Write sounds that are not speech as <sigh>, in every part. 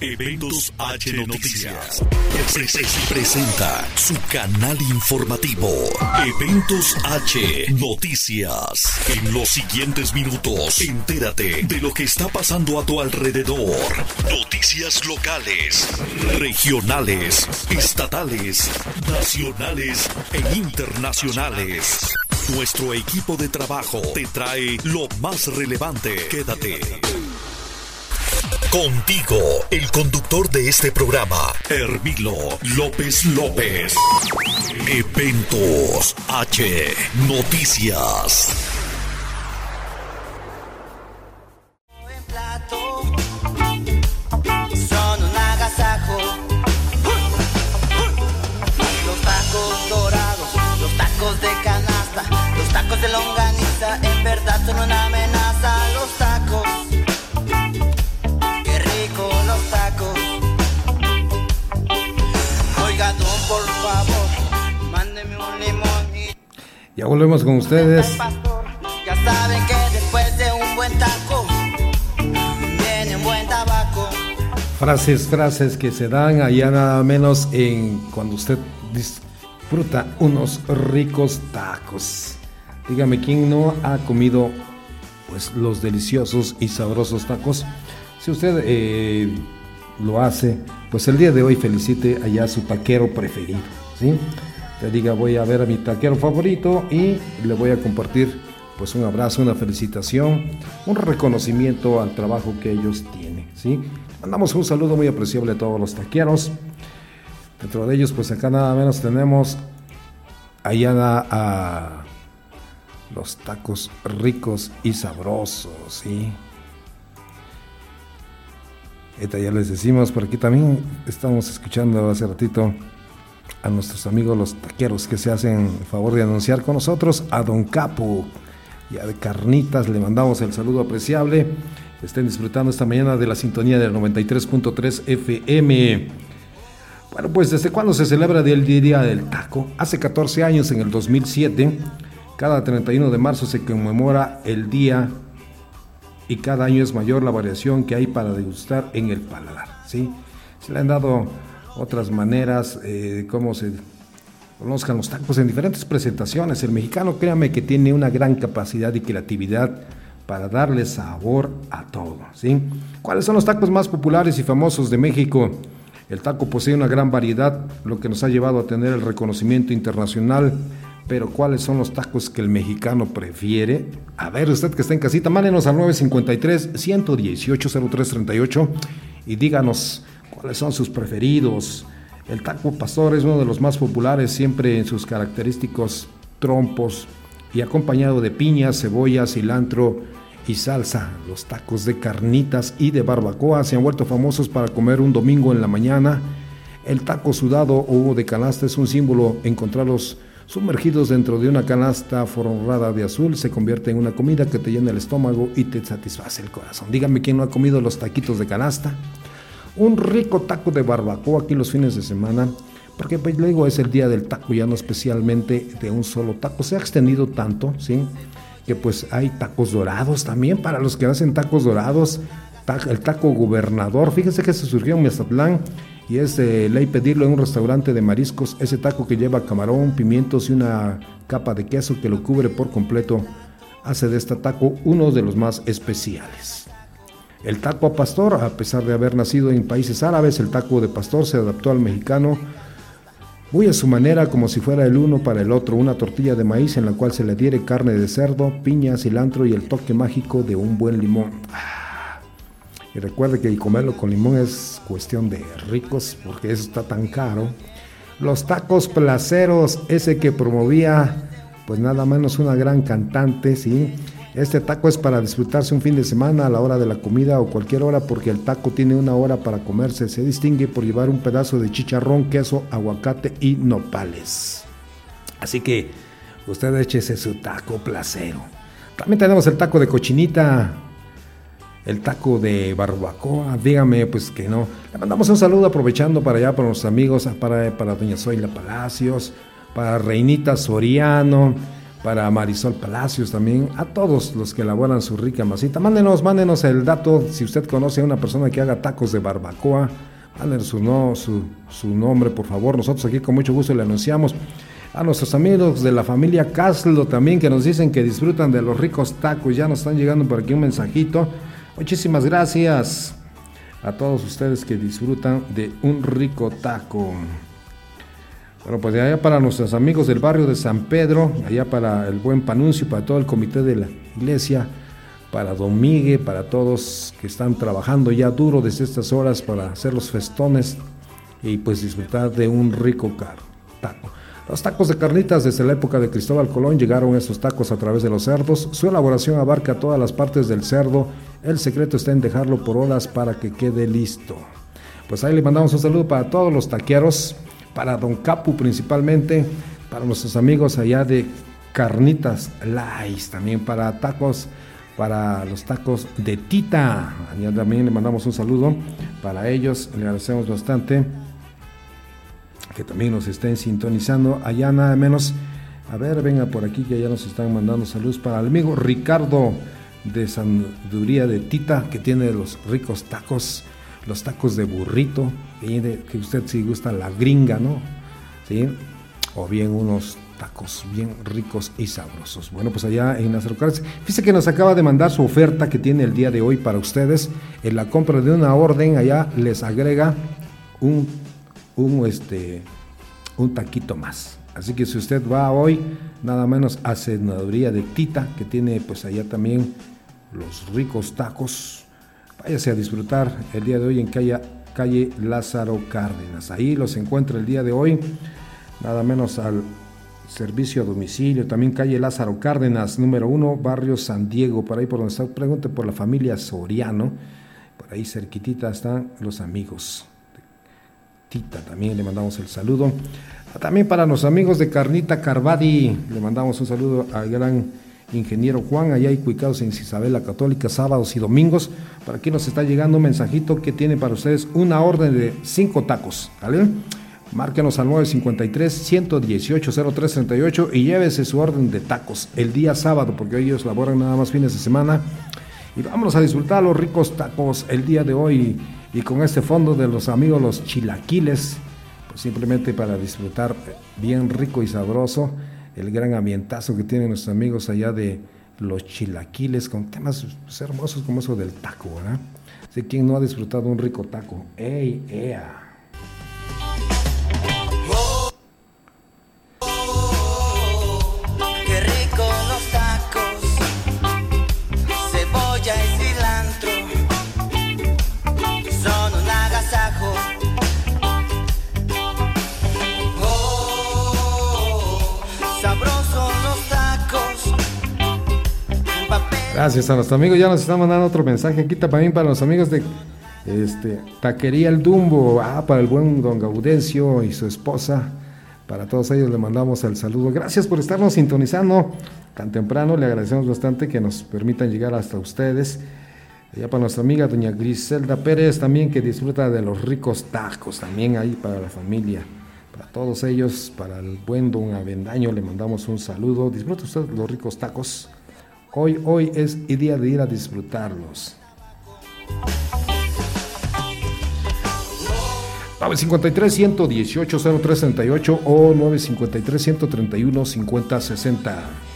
Eventos H Noticias. Presenta su canal informativo. Eventos H Noticias. En los siguientes minutos, entérate de lo que está pasando a tu alrededor. Noticias locales, regionales, estatales, nacionales e internacionales. Nuestro equipo de trabajo te trae lo más relevante. Quédate. Contigo, el conductor de este programa, Hermilo López López. Eventos H Noticias. Los tacos dorados, los tacos de canasta, los tacos de longaniza, en verdad son una amenaza. Ya volvemos con ustedes. Ya saben que después de un buen taco, viene un buen tabaco. Frases, frases que se dan allá nada menos en cuando usted disfruta unos ricos tacos. Dígame, ¿quién no ha comido pues los deliciosos y sabrosos tacos? Si usted eh, lo hace, pues el día de hoy felicite allá a su taquero preferido, ¿sí? Te diga, voy a ver a mi taquero favorito y le voy a compartir pues un abrazo, una felicitación, un reconocimiento al trabajo que ellos tienen, ¿sí? Mandamos un saludo muy apreciable a todos los taqueros. Dentro de ellos, pues acá nada menos tenemos allá a los tacos ricos y sabrosos, ¿sí? Esta ya les decimos, por aquí también estamos escuchando hace ratito a nuestros amigos los taqueros que se hacen el favor de anunciar con nosotros, a Don Capo y a Carnitas, le mandamos el saludo apreciable. Estén disfrutando esta mañana de la sintonía del 93.3 FM. Bueno, pues desde cuándo se celebra el Día del Taco? Hace 14 años, en el 2007, cada 31 de marzo se conmemora el día y cada año es mayor la variación que hay para degustar en el paladar. ¿sí? Se le han dado otras maneras eh, cómo se conozcan los tacos en diferentes presentaciones. El mexicano, créame que tiene una gran capacidad y creatividad para darle sabor a todo. ¿Cuáles son los tacos más populares y famosos de México? El taco posee una gran variedad, lo que nos ha llevado a tener el reconocimiento internacional. Pero ¿cuáles son los tacos que el mexicano prefiere? A ver, usted que está en casita, mándenos al 953-118-0338 y díganos cuáles son sus preferidos. El taco pastor es uno de los más populares, siempre en sus característicos trompos y acompañado de piña, cebolla, cilantro y salsa. Los tacos de carnitas y de barbacoa se han vuelto famosos para comer un domingo en la mañana. El taco sudado o de canasta es un símbolo. Encontrarlos sumergidos dentro de una canasta forrada de azul se convierte en una comida que te llena el estómago y te satisface el corazón. Dígame quién no ha comido los taquitos de canasta. Un rico taco de barbacoa aquí los fines de semana. Porque pues luego es el día del taco, ya no especialmente de un solo taco. Se ha extendido tanto, ¿sí? Que pues hay tacos dorados también para los que hacen tacos dorados. El taco gobernador, fíjense que se surgió en Mazatlán y es de ley pedirlo en un restaurante de mariscos. Ese taco que lleva camarón, pimientos y una capa de queso que lo cubre por completo hace de este taco uno de los más especiales. El taco a pastor, a pesar de haber nacido en países árabes, el taco de pastor se adaptó al mexicano muy a su manera como si fuera el uno para el otro, una tortilla de maíz en la cual se le adhiere carne de cerdo, piña, cilantro y el toque mágico de un buen limón. Ah, y recuerde que comerlo con limón es cuestión de ricos porque eso está tan caro. Los tacos placeros, ese que promovía pues nada menos una gran cantante, ¿sí? Este taco es para disfrutarse un fin de semana a la hora de la comida o cualquier hora porque el taco tiene una hora para comerse. Se distingue por llevar un pedazo de chicharrón, queso, aguacate y nopales. Así que usted échese su taco placero. También tenemos el taco de cochinita, el taco de barbacoa. Dígame pues que no. Le mandamos un saludo aprovechando para allá para nuestros amigos, para, para doña Zoila Palacios, para Reinita Soriano para Marisol Palacios también, a todos los que elaboran su rica masita. Mándenos, mándenos el dato, si usted conoce a una persona que haga tacos de barbacoa, mándenos su, no, su, su nombre, por favor. Nosotros aquí con mucho gusto le anunciamos a nuestros amigos de la familia Caslo también que nos dicen que disfrutan de los ricos tacos. Ya nos están llegando por aquí un mensajito. Muchísimas gracias a todos ustedes que disfrutan de un rico taco. Bueno, pues allá para nuestros amigos del barrio de San Pedro, allá para el buen Panuncio, para todo el comité de la iglesia, para Don para todos que están trabajando ya duro desde estas horas para hacer los festones y pues disfrutar de un rico taco. Los tacos de carnitas desde la época de Cristóbal Colón llegaron esos tacos a través de los cerdos. Su elaboración abarca todas las partes del cerdo. El secreto está en dejarlo por horas para que quede listo. Pues ahí le mandamos un saludo para todos los taqueros para Don Capu principalmente, para nuestros amigos allá de Carnitas Lais, también para tacos, para los tacos de Tita. Allá también le mandamos un saludo para ellos, le agradecemos bastante que también nos estén sintonizando. Allá nada menos, a ver, venga por aquí que ya nos están mandando saludos para el amigo Ricardo de Sanduría de Tita, que tiene los ricos tacos los tacos de burrito, que usted si gusta la gringa, ¿no? ¿Sí? O bien unos tacos bien ricos y sabrosos. Bueno, pues allá en las fíjese que nos acaba de mandar su oferta que tiene el día de hoy para ustedes. En la compra de una orden, allá les agrega un, un, este, un taquito más. Así que si usted va hoy, nada menos a Senaduría de Tita, que tiene pues allá también los ricos tacos Váyase a disfrutar el día de hoy en calle, calle Lázaro Cárdenas. Ahí los encuentra el día de hoy, nada menos al servicio a domicilio. También calle Lázaro Cárdenas, número uno, barrio San Diego. Por ahí por donde está, pregunte por la familia Soriano. Por ahí cerquitita están los amigos. Tita también le mandamos el saludo. También para los amigos de Carnita Carvadi, le mandamos un saludo al gran ingeniero Juan, allá hay cuicados en Isabel la Católica, sábados y domingos. Para aquí nos está llegando un mensajito que tiene para ustedes una orden de cinco tacos, ¿vale? Márquenos al 953-118-0338 y llévese su orden de tacos el día sábado, porque ellos laboran nada más fines de semana. Y vámonos a disfrutar los ricos tacos el día de hoy y con este fondo de los amigos los chilaquiles, pues simplemente para disfrutar bien rico y sabroso el gran ambientazo que tienen nuestros amigos allá de los chilaquiles con temas hermosos como eso del taco, ¿verdad? Sé quién no ha disfrutado un rico taco. ¡Ey, ea! Gracias a nuestro amigo. Ya nos están mandando otro mensaje aquí también para los amigos de este, Taquería El Dumbo. Ah, para el buen don Gaudencio y su esposa. Para todos ellos le mandamos el saludo. Gracias por estarnos sintonizando tan temprano. Le agradecemos bastante que nos permitan llegar hasta ustedes. Ya para nuestra amiga doña Griselda Pérez también que disfruta de los ricos tacos también ahí para la familia. Para todos ellos, para el buen don Avendaño le mandamos un saludo. Disfruta usted los ricos tacos. Hoy, hoy es el día de ir a disfrutarlos. 953 118 0338 o 953 131 5060.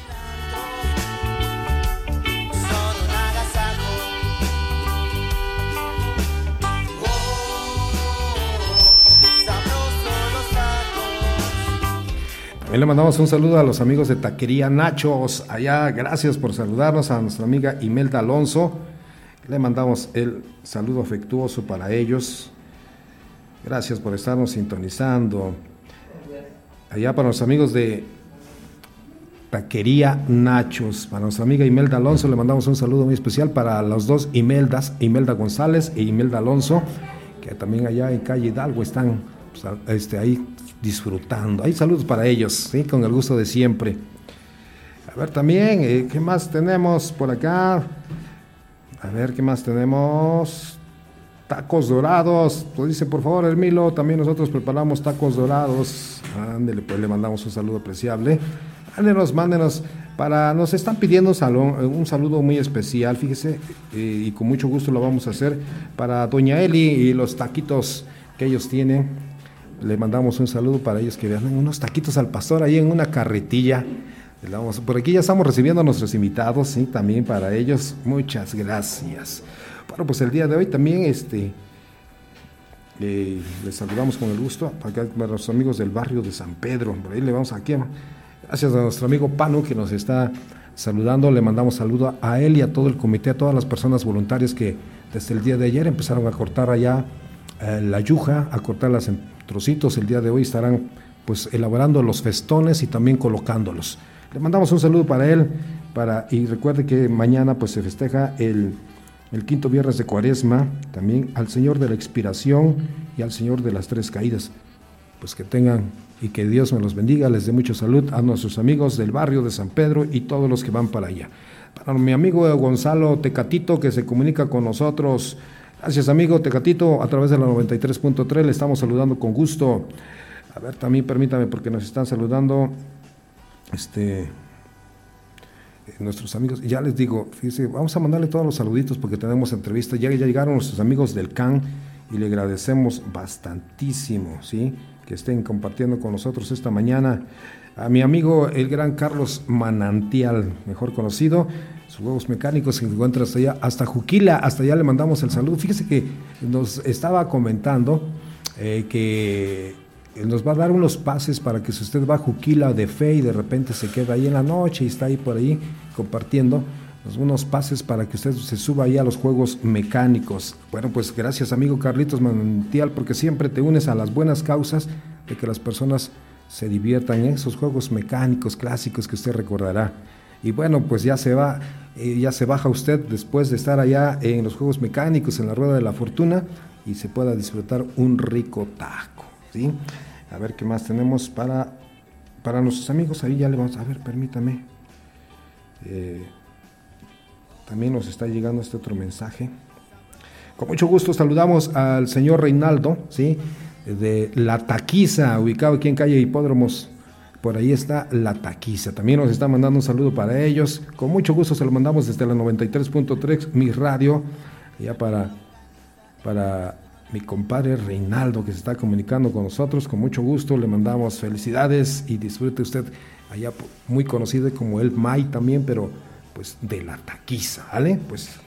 Le mandamos un saludo a los amigos de Taquería Nachos. Allá, gracias por saludarnos a nuestra amiga Imelda Alonso. Le mandamos el saludo afectuoso para ellos. Gracias por estarnos sintonizando. Allá para los amigos de Taquería Nachos. Para nuestra amiga Imelda Alonso le mandamos un saludo muy especial para los dos Imeldas, Imelda González e Imelda Alonso, que también allá en calle Hidalgo están pues, este, ahí disfrutando. Hay saludos para ellos, ¿sí? con el gusto de siempre. A ver también, eh, ¿qué más tenemos por acá? A ver, ¿qué más tenemos? Tacos dorados. Pues dice, por favor, Hermilo, también nosotros preparamos tacos dorados. Ándele, pues le mandamos un saludo apreciable. Mándenos, mándenos. Para, nos están pidiendo un saludo muy especial, fíjese, eh, y con mucho gusto lo vamos a hacer para Doña Eli y los taquitos que ellos tienen. Le mandamos un saludo para ellos que vean unos taquitos al pastor ahí en una carretilla. Por aquí ya estamos recibiendo a nuestros invitados, sí, también para ellos. Muchas gracias. Bueno, pues el día de hoy también este, eh, les saludamos con el gusto para los amigos del barrio de San Pedro. Por ahí le vamos aquí. Gracias a nuestro amigo Panu que nos está saludando. Le mandamos saludo a él y a todo el comité, a todas las personas voluntarias que desde el día de ayer empezaron a cortar allá eh, la yuja, a cortarlas en trocitos. El día de hoy estarán pues elaborando los festones y también colocándolos. Le mandamos un saludo para él para, y recuerde que mañana pues se festeja el el quinto viernes de Cuaresma, también al Señor de la Expiración y al Señor de las Tres Caídas. Pues que tengan y que Dios me los bendiga, les dé mucha salud a nuestros amigos del barrio de San Pedro y todos los que van para allá. Para mi amigo Gonzalo Tecatito que se comunica con nosotros. Gracias amigo Tecatito, a través de la 93.3 le estamos saludando con gusto. A ver, también permítame porque nos están saludando. Este, nuestros amigos, ya les digo, fíjense, vamos a mandarle todos los saluditos porque tenemos entrevista, ya, ya llegaron nuestros amigos del CAN y le agradecemos bastantísimo, ¿sí? Que estén compartiendo con nosotros esta mañana. A mi amigo el gran Carlos Manantial, mejor conocido, huevos mecánicos que encuentra hasta allá, hasta Juquila, hasta allá le mandamos el saludo. Fíjese que nos estaba comentando eh, que nos va a dar unos pases para que si usted va a Juquila de fe y de repente se queda ahí en la noche y está ahí por ahí compartiendo, unos pases para que usted se suba ahí a los juegos mecánicos. Bueno, pues gracias amigo Carlitos Manantial, porque siempre te unes a las buenas causas de que las personas se diviertan en esos juegos mecánicos clásicos que usted recordará. Y bueno, pues ya se va, eh, ya se baja usted después de estar allá en los juegos mecánicos, en la rueda de la fortuna, y se pueda disfrutar un rico taco. ¿sí? A ver qué más tenemos para, para nuestros amigos. Ahí ya le vamos a ver, permítame. Eh, también nos está llegando este otro mensaje. Con mucho gusto saludamos al señor Reinaldo, ¿sí? de La Taquiza, ubicado aquí en calle Hipódromos. Por ahí está La Taquiza. También nos está mandando un saludo para ellos. Con mucho gusto se lo mandamos desde la 93.3, mi radio, ya para, para mi compadre Reinaldo que se está comunicando con nosotros. Con mucho gusto le mandamos felicidades y disfrute usted allá muy conocido como el Mai también, pero pues de la taquiza, ¿vale? Pues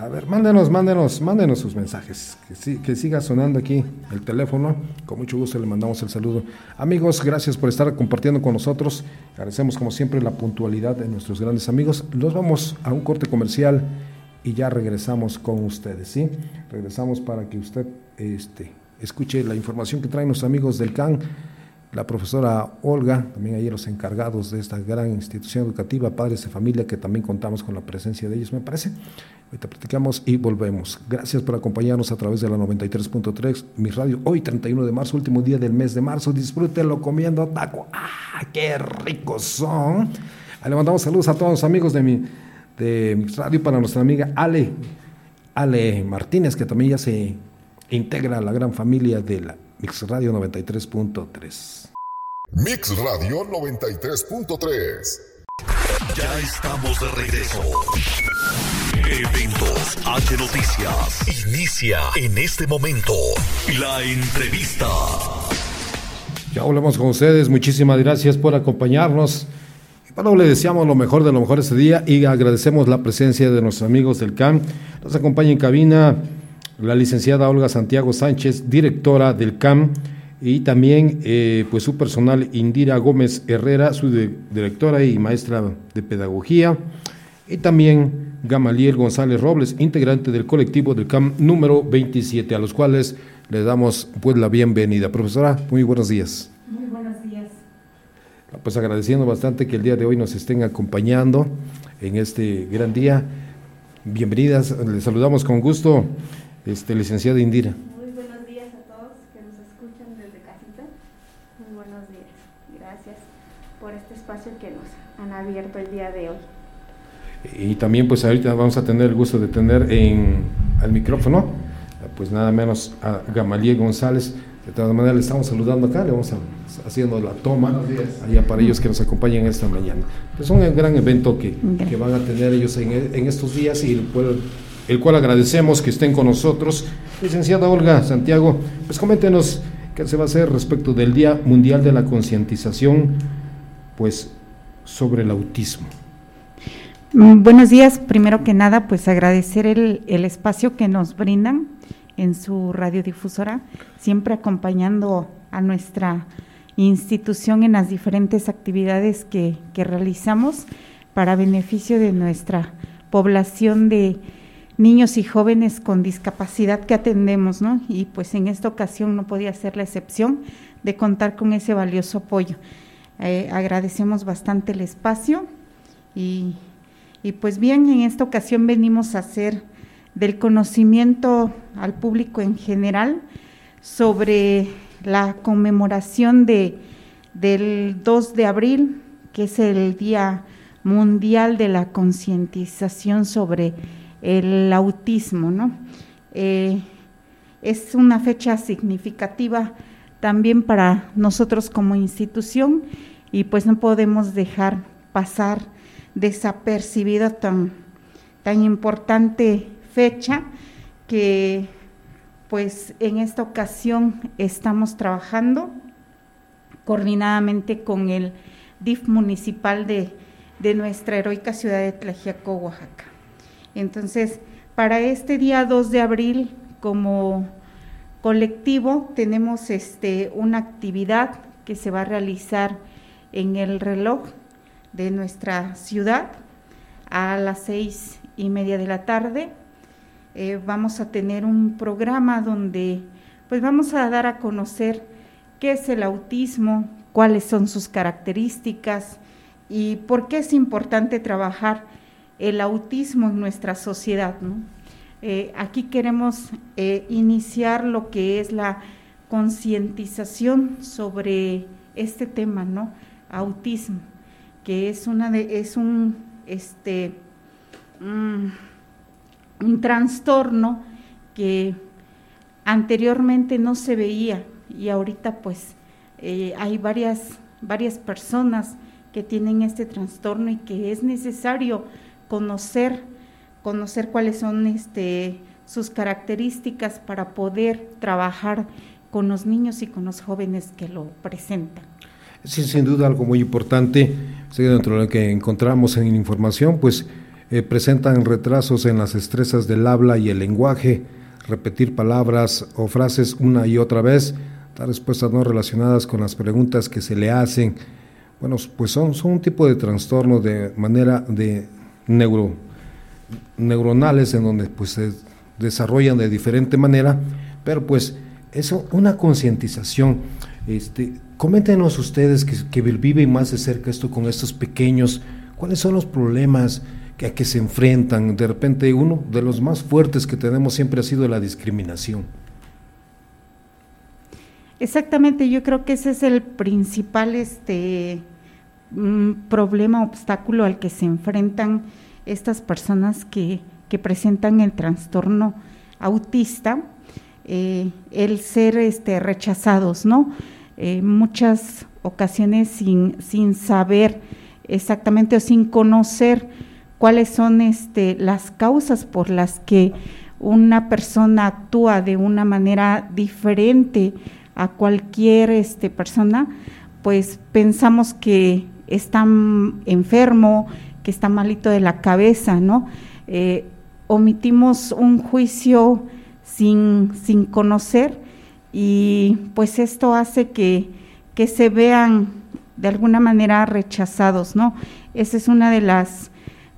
a ver, mándenos, mándenos, mándenos sus mensajes, que, siga sonando aquí el teléfono. Con mucho gusto le mandamos el saludo. Amigos, gracias por estar compartiendo con nosotros. Agradecemos como siempre la puntualidad de nuestros grandes amigos. Los vamos a un corte comercial y ya regresamos con ustedes, ¿sí? Regresamos para que usted este, escuche la información que traen los amigos del CAN, la profesora Olga, también ahí los encargados de esta gran institución educativa, padres de familia, que también contamos con la presencia de ellos, me parece. Ahorita platicamos y volvemos. Gracias por acompañarnos a través de la 93.3, mi radio, hoy 31 de marzo, último día del mes de marzo. Disfrútenlo comiendo taco. ¡Ah, qué ricos son! le mandamos saludos a todos los amigos de mi de Mix Radio para nuestra amiga Ale, Ale Martínez, que también ya se integra a la gran familia de la Mix Radio 93.3. Mix Radio 93.3. Ya estamos de regreso. Eventos H Noticias. Inicia en este momento la entrevista. Ya hablamos con ustedes. Muchísimas gracias por acompañarnos. Bueno, le deseamos lo mejor de lo mejor este día y agradecemos la presencia de nuestros amigos del CAM. Nos acompaña en cabina la licenciada Olga Santiago Sánchez, directora del CAM, y también eh, pues su personal Indira Gómez Herrera, su directora y maestra de pedagogía, y también Gamaliel González Robles, integrante del colectivo del CAM número 27, a los cuales le damos pues la bienvenida. Profesora, muy buenos días. Pues agradeciendo bastante que el día de hoy nos estén acompañando en este gran día. Bienvenidas, les saludamos con gusto, este, licenciada Indira. Muy buenos días a todos que nos escuchan desde casita. Muy buenos días. Gracias por este espacio que nos han abierto el día de hoy. Y también pues ahorita vamos a tener el gusto de tener en al micrófono pues nada menos a Gamaliel González, De todas maneras, le estamos saludando acá, le vamos haciendo la toma allá para ellos que nos acompañan esta mañana. Es un gran evento que, que van a tener ellos en, en estos días y el cual, el cual agradecemos que estén con nosotros. Licenciada Olga Santiago, pues coméntenos qué se va a hacer respecto del Día Mundial de la Concientización, pues sobre el autismo. Mm, buenos días, primero que nada, pues agradecer el, espacio que nos brindan en su radiodifusora, siempre acompañando a nuestra institución en las diferentes actividades que, realizamos para beneficio de nuestra población de niños y jóvenes con discapacidad que atendemos, ¿no? Y pues en esta ocasión no podía ser la excepción de contar con ese valioso apoyo. Eh, agradecemos bastante el espacio y, y, pues bien, en esta ocasión venimos a hacer del conocimiento al público en general sobre la conmemoración de, del 2 de abril, que es el Día Mundial de la Concientización sobre el Autismo, ¿no? Eh, es una fecha significativa también para nosotros como institución y pues no podemos dejar pasar desapercibida tan, tan importante fecha que pues en esta ocasión estamos trabajando coordinadamente con el DIF municipal de, nuestra heroica ciudad de Tlajiaco, Oaxaca. Entonces, para este día 2 de abril, como colectivo, tenemos este, una actividad que se va a realizar en el reloj de nuestra ciudad a las seis y media de la tarde. Eh, vamos a tener un programa donde pues vamos a dar a conocer qué es el autismo, cuáles son sus características y por qué es importante trabajar el autismo en nuestra sociedad. Eh, aquí queremos eh, iniciar lo que es la concientización sobre este tema, ¿no? Autismo, que es una de, es un este mm, un trastorno que anteriormente no se veía y ahorita pues eh, hay varias, varias personas que tienen este trastorno y que es necesario conocer, conocer cuáles son este, sus características para poder trabajar con los niños y con los jóvenes que lo presentan. Sí, sin duda algo muy importante, dentro de lo que encontramos en información, pues eh, presentan retrasos en las destrezas del habla y el lenguaje, repetir palabras o frases una y otra vez, dar respuestas no relacionadas con las preguntas que se le hacen. Bueno, pues son, son un tipo de trastorno de manera de neuro, neuronales en donde pues se desarrollan de diferente manera, pero pues eso, una concientización. Este, coméntenos ustedes que, que viven más de cerca esto con estos pequeños, cuáles son los problemas, que a que se enfrentan. De repente uno de los más fuertes que tenemos siempre ha sido la discriminación. Exactamente, yo creo que ese es el principal este problema, obstáculo al que se enfrentan estas personas que, presentan el trastorno autista, eh, el ser este, rechazados, ¿no? Eh, muchas ocasiones sin, sin saber exactamente o sin conocer cuáles son este, las causas por las que una persona actúa de una manera diferente a cualquier este, persona, pues pensamos que está enfermo, que está malito de la cabeza, ¿no? Eh, omitimos un juicio sin, sin conocer y pues esto hace que, que se vean de alguna manera rechazados, ¿no? Esa es una de las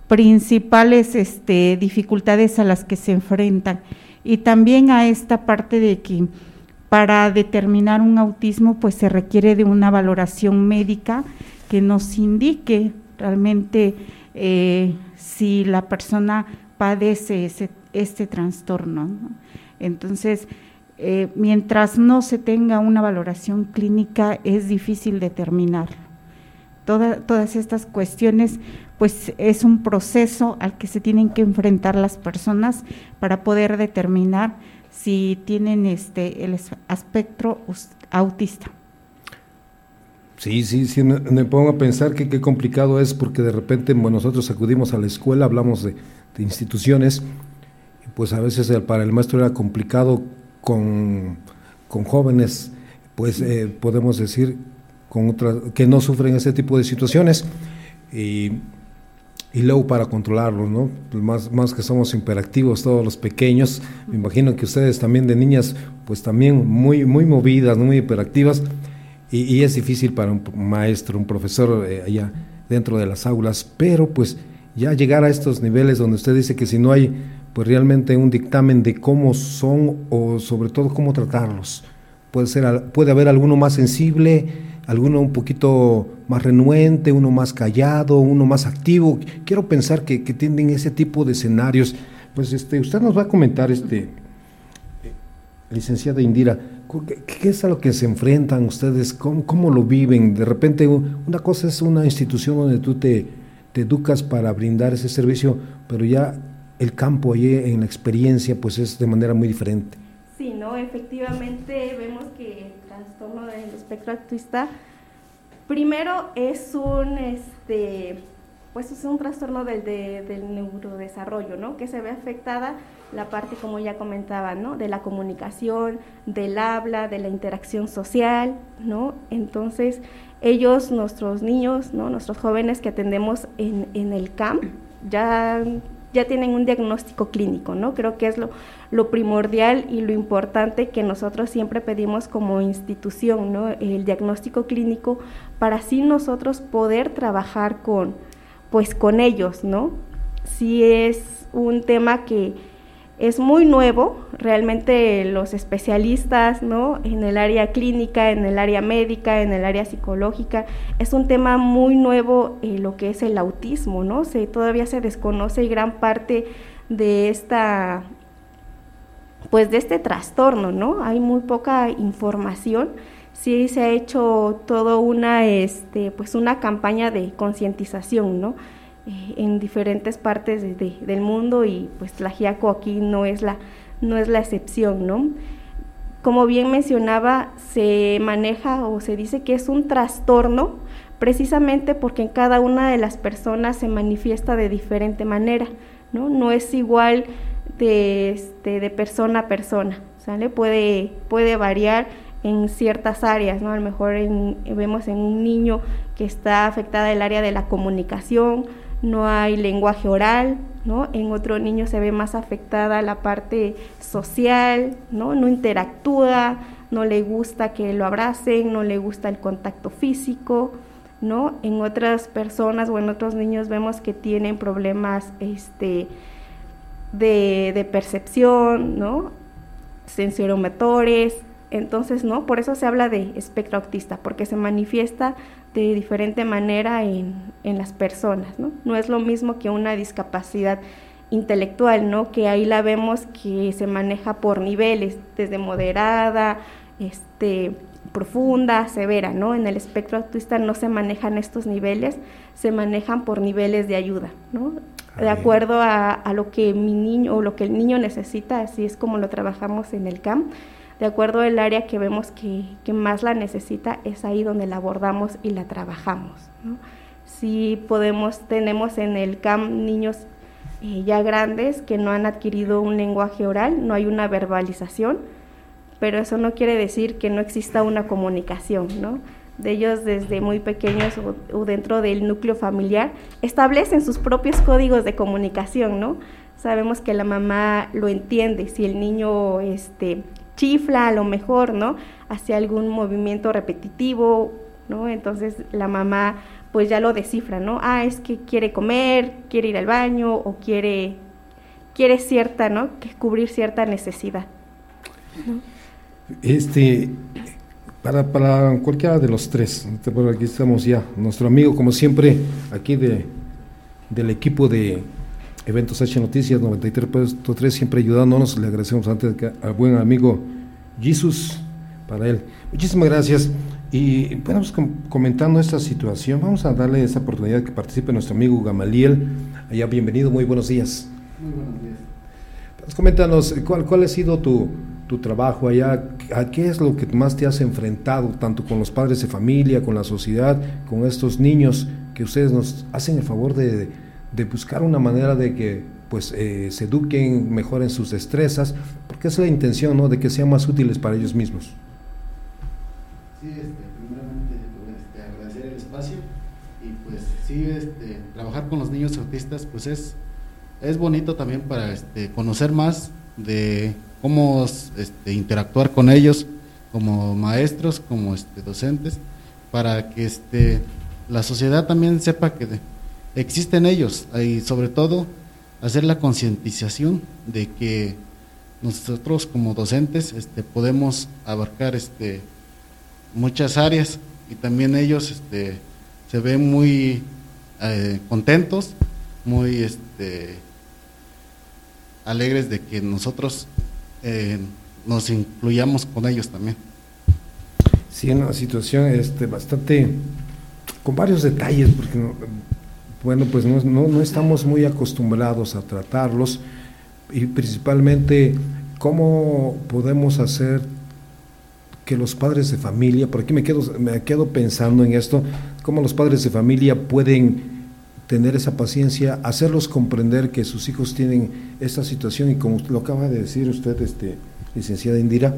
principales este, dificultades a las que se enfrentan y también a esta parte de que para determinar un autismo pues se requiere de una valoración médica que nos indique realmente eh, si la persona padece ese, este trastorno. Entonces, eh, mientras no se tenga una valoración clínica es difícil determinarlo todas estas cuestiones, pues es un proceso al que se tienen que enfrentar las personas para poder determinar si tienen este el espectro autista. Sí, sí, sí, me, pongo a pensar que qué complicado es porque de repente nosotros acudimos a la escuela, hablamos de, instituciones, pues a veces para el maestro era complicado con, jóvenes, pues eh, podemos decir con que no sufren ese tipo de situaciones y, y luego para controlarlos, ¿no? Pues más, más que somos hiperactivos todos los pequeños, me imagino que ustedes también de niñas, pues también muy, muy movidas, muy hiperactivas y, es difícil para un maestro, un profesor eh, allá dentro de las aulas, pero pues ya llegar a estos niveles donde usted dice que si no hay pues realmente un dictamen de cómo son o sobre todo cómo tratarlos. Puede ser puede haber alguno más sensible, alguno un poquito más renuente, uno más callado, uno más activo. Quiero pensar que, que tienen ese tipo de escenarios. Pues este, usted nos va a comentar, este, eh, licenciada Indira, ¿Qué, es a lo que se enfrentan ustedes? ¿Cómo, lo viven? De repente, una cosa es una institución donde tú te, educas para brindar ese servicio, pero ya el campo allí en la experiencia pues es de manera muy diferente. Sí, no, efectivamente vemos que el trastorno del espectro autista primero es un este pues es un trastorno del, del neurodesarrollo, ¿no? Que se ve afectada la parte, como ya comentaba, ¿no? De la comunicación, del habla, de la interacción social, ¿no? Entonces, ellos, nuestros niños, ¿no? Nuestros jóvenes que atendemos en, en el CAMP, ya, ya tienen un diagnóstico clínico, ¿no? Creo que es lo, lo primordial y lo importante que nosotros siempre pedimos como institución, ¿no? El diagnóstico clínico para así nosotros poder trabajar con pues con ellos, ¿no? Sí es un tema que es muy nuevo, realmente los especialistas, ¿no? En el área clínica, en el área médica, en el área psicológica, es un tema muy nuevo eh, lo que es el autismo, ¿no? Se, todavía se desconoce gran parte de esta, pues de este trastorno, ¿no? Hay muy poca información sí se ha hecho toda una, este, pues una campaña de concientización, ¿no? Eh, en diferentes partes del mundo y pues la GIACO aquí no es la, no es la excepción, ¿no? Como bien mencionaba, se maneja o se dice que es un trastorno precisamente porque en cada una de las personas se manifiesta de diferente manera, ¿no? No es igual de, este, de persona a persona, ¿sale? Puede, puede variar en ciertas áreas, ¿no? A lo mejor vemos en un niño que está afectada el área de la comunicación, no hay lenguaje oral, ¿no? En otro niño se ve más afectada la parte social, ¿no? No interactúa, no le gusta que lo abracen, no le gusta el contacto físico, ¿no? En otras personas o en otros niños vemos que tienen problemas este, de, de percepción, ¿no? Sensoromotores, entonces, ¿no? Por eso se habla de espectro autista, porque se manifiesta de diferente manera en, las personas, ¿no? No es lo mismo que una discapacidad intelectual, ¿no? Que ahí la vemos que se maneja por niveles, desde moderada, este, profunda, severa, ¿no? En el espectro autista no se manejan estos niveles, se manejan por niveles de ayuda, ¿no? De acuerdo a, a, lo que mi niño o lo que el niño necesita, así es como lo trabajamos en el CAMP de acuerdo al área que vemos que, más la necesita, es ahí donde la abordamos y la trabajamos. Si podemos, tenemos en el CAM niños eh, ya grandes que no han adquirido un lenguaje oral, no hay una verbalización, pero eso no quiere decir que no exista una comunicación. De ellos desde muy pequeños o, o, dentro del núcleo familiar establecen sus propios códigos de comunicación, ¿no? Sabemos que la mamá lo entiende, si el niño este, chifla a lo mejor, ¿no? Hacia algún movimiento repetitivo, ¿no? Entonces la mamá pues ya lo descifra, ¿no? Ah, es que quiere comer, quiere ir al baño o quiere, quiere cierta, ¿no? Cubrir cierta necesidad. Este, para, para cualquiera de los tres, por aquí estamos ya, nuestro amigo como siempre, aquí de, del equipo de Eventos H Noticias 93.3, siempre ayudándonos. Le agradecemos antes al buen amigo Jesus para él. Muchísimas gracias. Y bueno, pues, comentando esta situación, vamos a darle esa oportunidad que participe nuestro amigo Gamaliel. Allá, bienvenido, muy buenos días. Muy buenos días. Pues coméntanos, ¿cuál, ¿cuál ha sido tu, tu trabajo allá? ¿A qué es lo que más te has enfrentado, tanto con los padres de familia, con la sociedad, con estos niños que ustedes nos hacen el favor de, de buscar una manera de que pues eh, se eduquen, mejoren sus destrezas, porque es la intención, ¿no? De que sean más útiles para ellos mismos. Sí, este, primeramente este, agradecer el espacio y pues sí, este, trabajar con los niños autistas pues es, es bonito también para este, conocer más de cómo este, interactuar con ellos como maestros, como este, docentes, para que este, la sociedad también sepa que existen ellos y sobre todo hacer la concientización de que nosotros como docentes este, podemos abarcar este, muchas áreas y también ellos este, se ven muy eh, contentos, muy este, alegres de que nosotros eh, nos incluyamos con ellos también. Sí, una situación este, bastante, con varios detalles, porque bueno, pues no, no, estamos muy acostumbrados a tratarlos y principalmente cómo podemos hacer que los padres de familia, por aquí me quedo, me quedo pensando en esto, cómo los padres de familia pueden tener esa paciencia, hacerlos comprender que sus hijos tienen esta situación y como lo acaba de decir usted, este, licenciada Indira,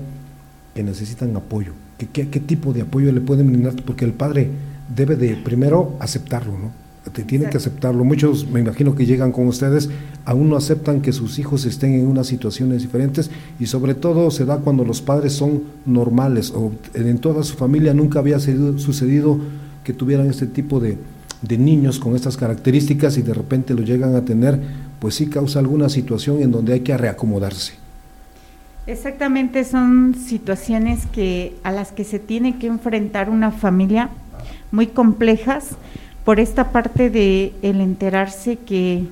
que necesitan apoyo. ¿Qué, qué, qué tipo de apoyo le pueden brindar? Porque el padre debe de primero aceptarlo, ¿no? Te tienen que aceptarlo. Muchos, me imagino que llegan con ustedes, aún no aceptan que sus hijos estén en unas situaciones diferentes y sobre todo se da cuando los padres son normales o en toda su familia nunca había sucedido que tuvieran este tipo de, de niños con estas características y de repente lo llegan a tener, pues sí causa alguna situación en donde hay que reacomodarse. Exactamente, son situaciones que a las que se tiene que enfrentar una familia muy complejas por esta parte de el enterarse que,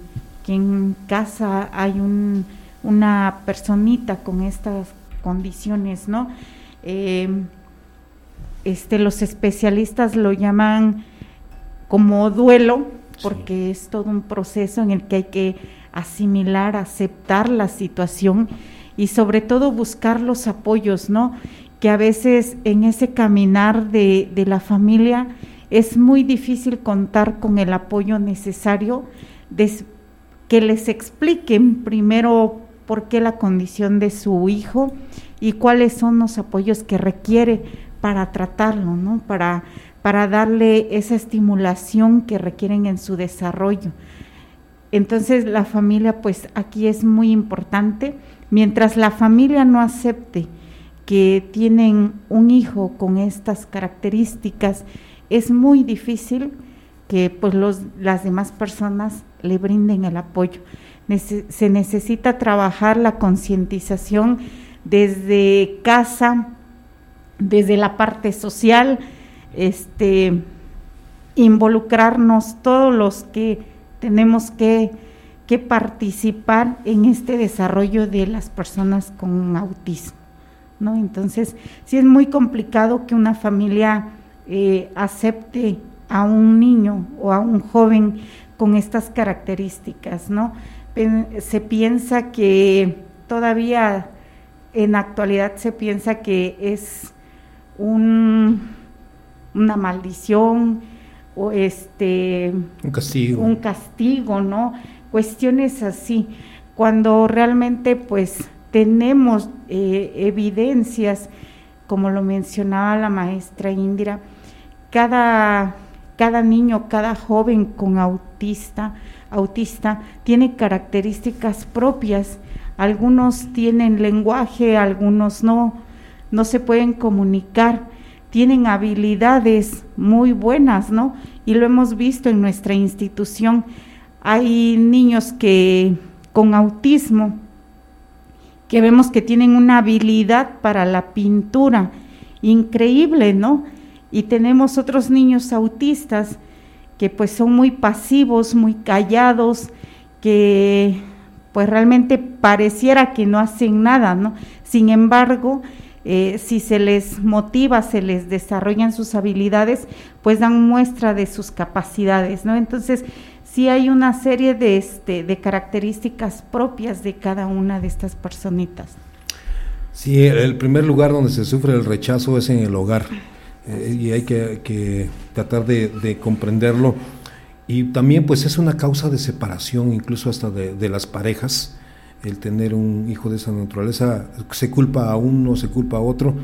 en casa hay un, una personita con estas condiciones, ¿no? Em, este, los especialistas lo llaman como duelo, porque es todo un proceso en el que hay que asimilar, aceptar la situación y sobre todo buscar los apoyos, ¿no? Que a veces en ese caminar de, de la familia es muy difícil contar con el apoyo necesario que les expliquen primero por qué la condición de su hijo y cuáles son los apoyos que requiere para tratarlo, ¿no? Para, para darle esa estimulación que requieren en su desarrollo. Entonces la familia, pues aquí es muy importante. Mientras la familia no acepte que tienen un hijo con estas características es muy difícil que pues los, las demás personas le brinden el apoyo. se necesita trabajar la concientización desde casa, desde la parte social, este, involucrarnos todos los que tenemos que, que participar en este desarrollo de las personas con autismo. ¿no? Entonces, sí es muy complicado que una familia eh, acepte a un niño o a un joven con estas características, ¿no? Se piensa que todavía en actualidad se piensa que es un, una maldición o este un castigo. Un castigo, ¿no? Cuestiones así, cuando realmente pues tenemos eh, evidencias, como lo mencionaba la maestra Indira, cada, cada niño, cada joven con autista, autista tiene características propias. Algunos tienen lenguaje, algunos no, no se pueden comunicar, tienen habilidades muy buenas, ¿no? Y lo hemos visto en nuestra institución. Hay niños que con autismo que vemos que tienen una habilidad para la pintura increíble, ¿no? Y tenemos otros niños autistas que pues son muy pasivos, muy callados, que pues realmente pareciera que no hacen nada, ¿no? Sin embargo, eh, si se les motiva, se les desarrollan sus habilidades, pues dan muestra de sus capacidades, ¿no? Entonces, sí hay una serie de, este, de características propias de cada una de estas personitas. Sí, el primer lugar donde se sufre el rechazo es en el hogar eh, y hay que, tratar de, comprenderlo. Y también pues es una causa de separación, incluso hasta de, de, las parejas, el tener un hijo de esa naturaleza, se culpa a uno, se culpa a otro,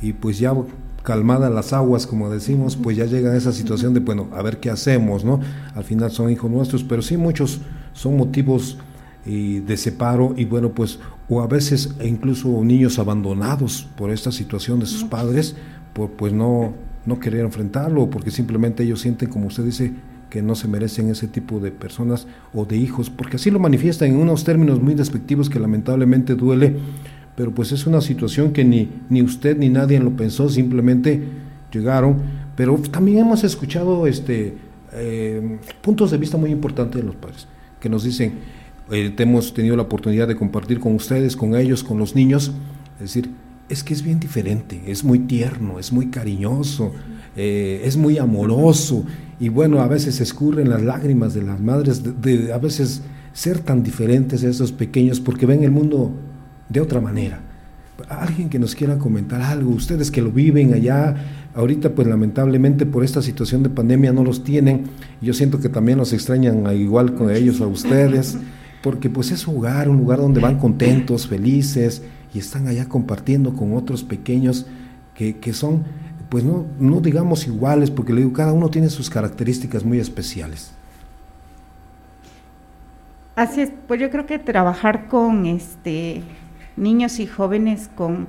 y pues ya calmadas las aguas, como decimos, pues ya llega a esa situación de, bueno, a ver qué hacemos, ¿no? Al final son hijos nuestros, pero sí muchos son motivos de separo y bueno, pues, o a veces incluso niños abandonados por esta situación de sus padres, por pues no, no querer enfrentarlo, porque simplemente ellos sienten, como usted dice, que no se merecen ese tipo de personas o de hijos, porque así lo manifiestan en unos términos muy despectivos que lamentablemente duele pero pues es una situación que ni, ni usted ni nadie lo pensó, simplemente llegaron, pero también hemos escuchado este, eh, puntos de vista muy importantes de los padres, que nos dicen, eh, hemos tenido la oportunidad de compartir con ustedes, con ellos, con los niños, es decir, es que es bien diferente, es muy tierno, es muy cariñoso, eh, es muy amoroso, y bueno, a veces escurren las lágrimas de las madres, de, a veces ser tan diferentes a esos pequeños, porque ven el mundo de otra manera. Alguien que nos quiera comentar algo, ustedes que lo viven allá, ahorita pues lamentablemente por esta situación de pandemia no los tienen, yo siento que también los extrañan igual con ellos a ustedes, porque pues es su hogar, un lugar donde van contentos, felices y están allá compartiendo con otros pequeños que, que son pues no, no digamos iguales, porque le digo, cada uno tiene sus características muy especiales. Así es, pues yo creo que trabajar con este niños y jóvenes con,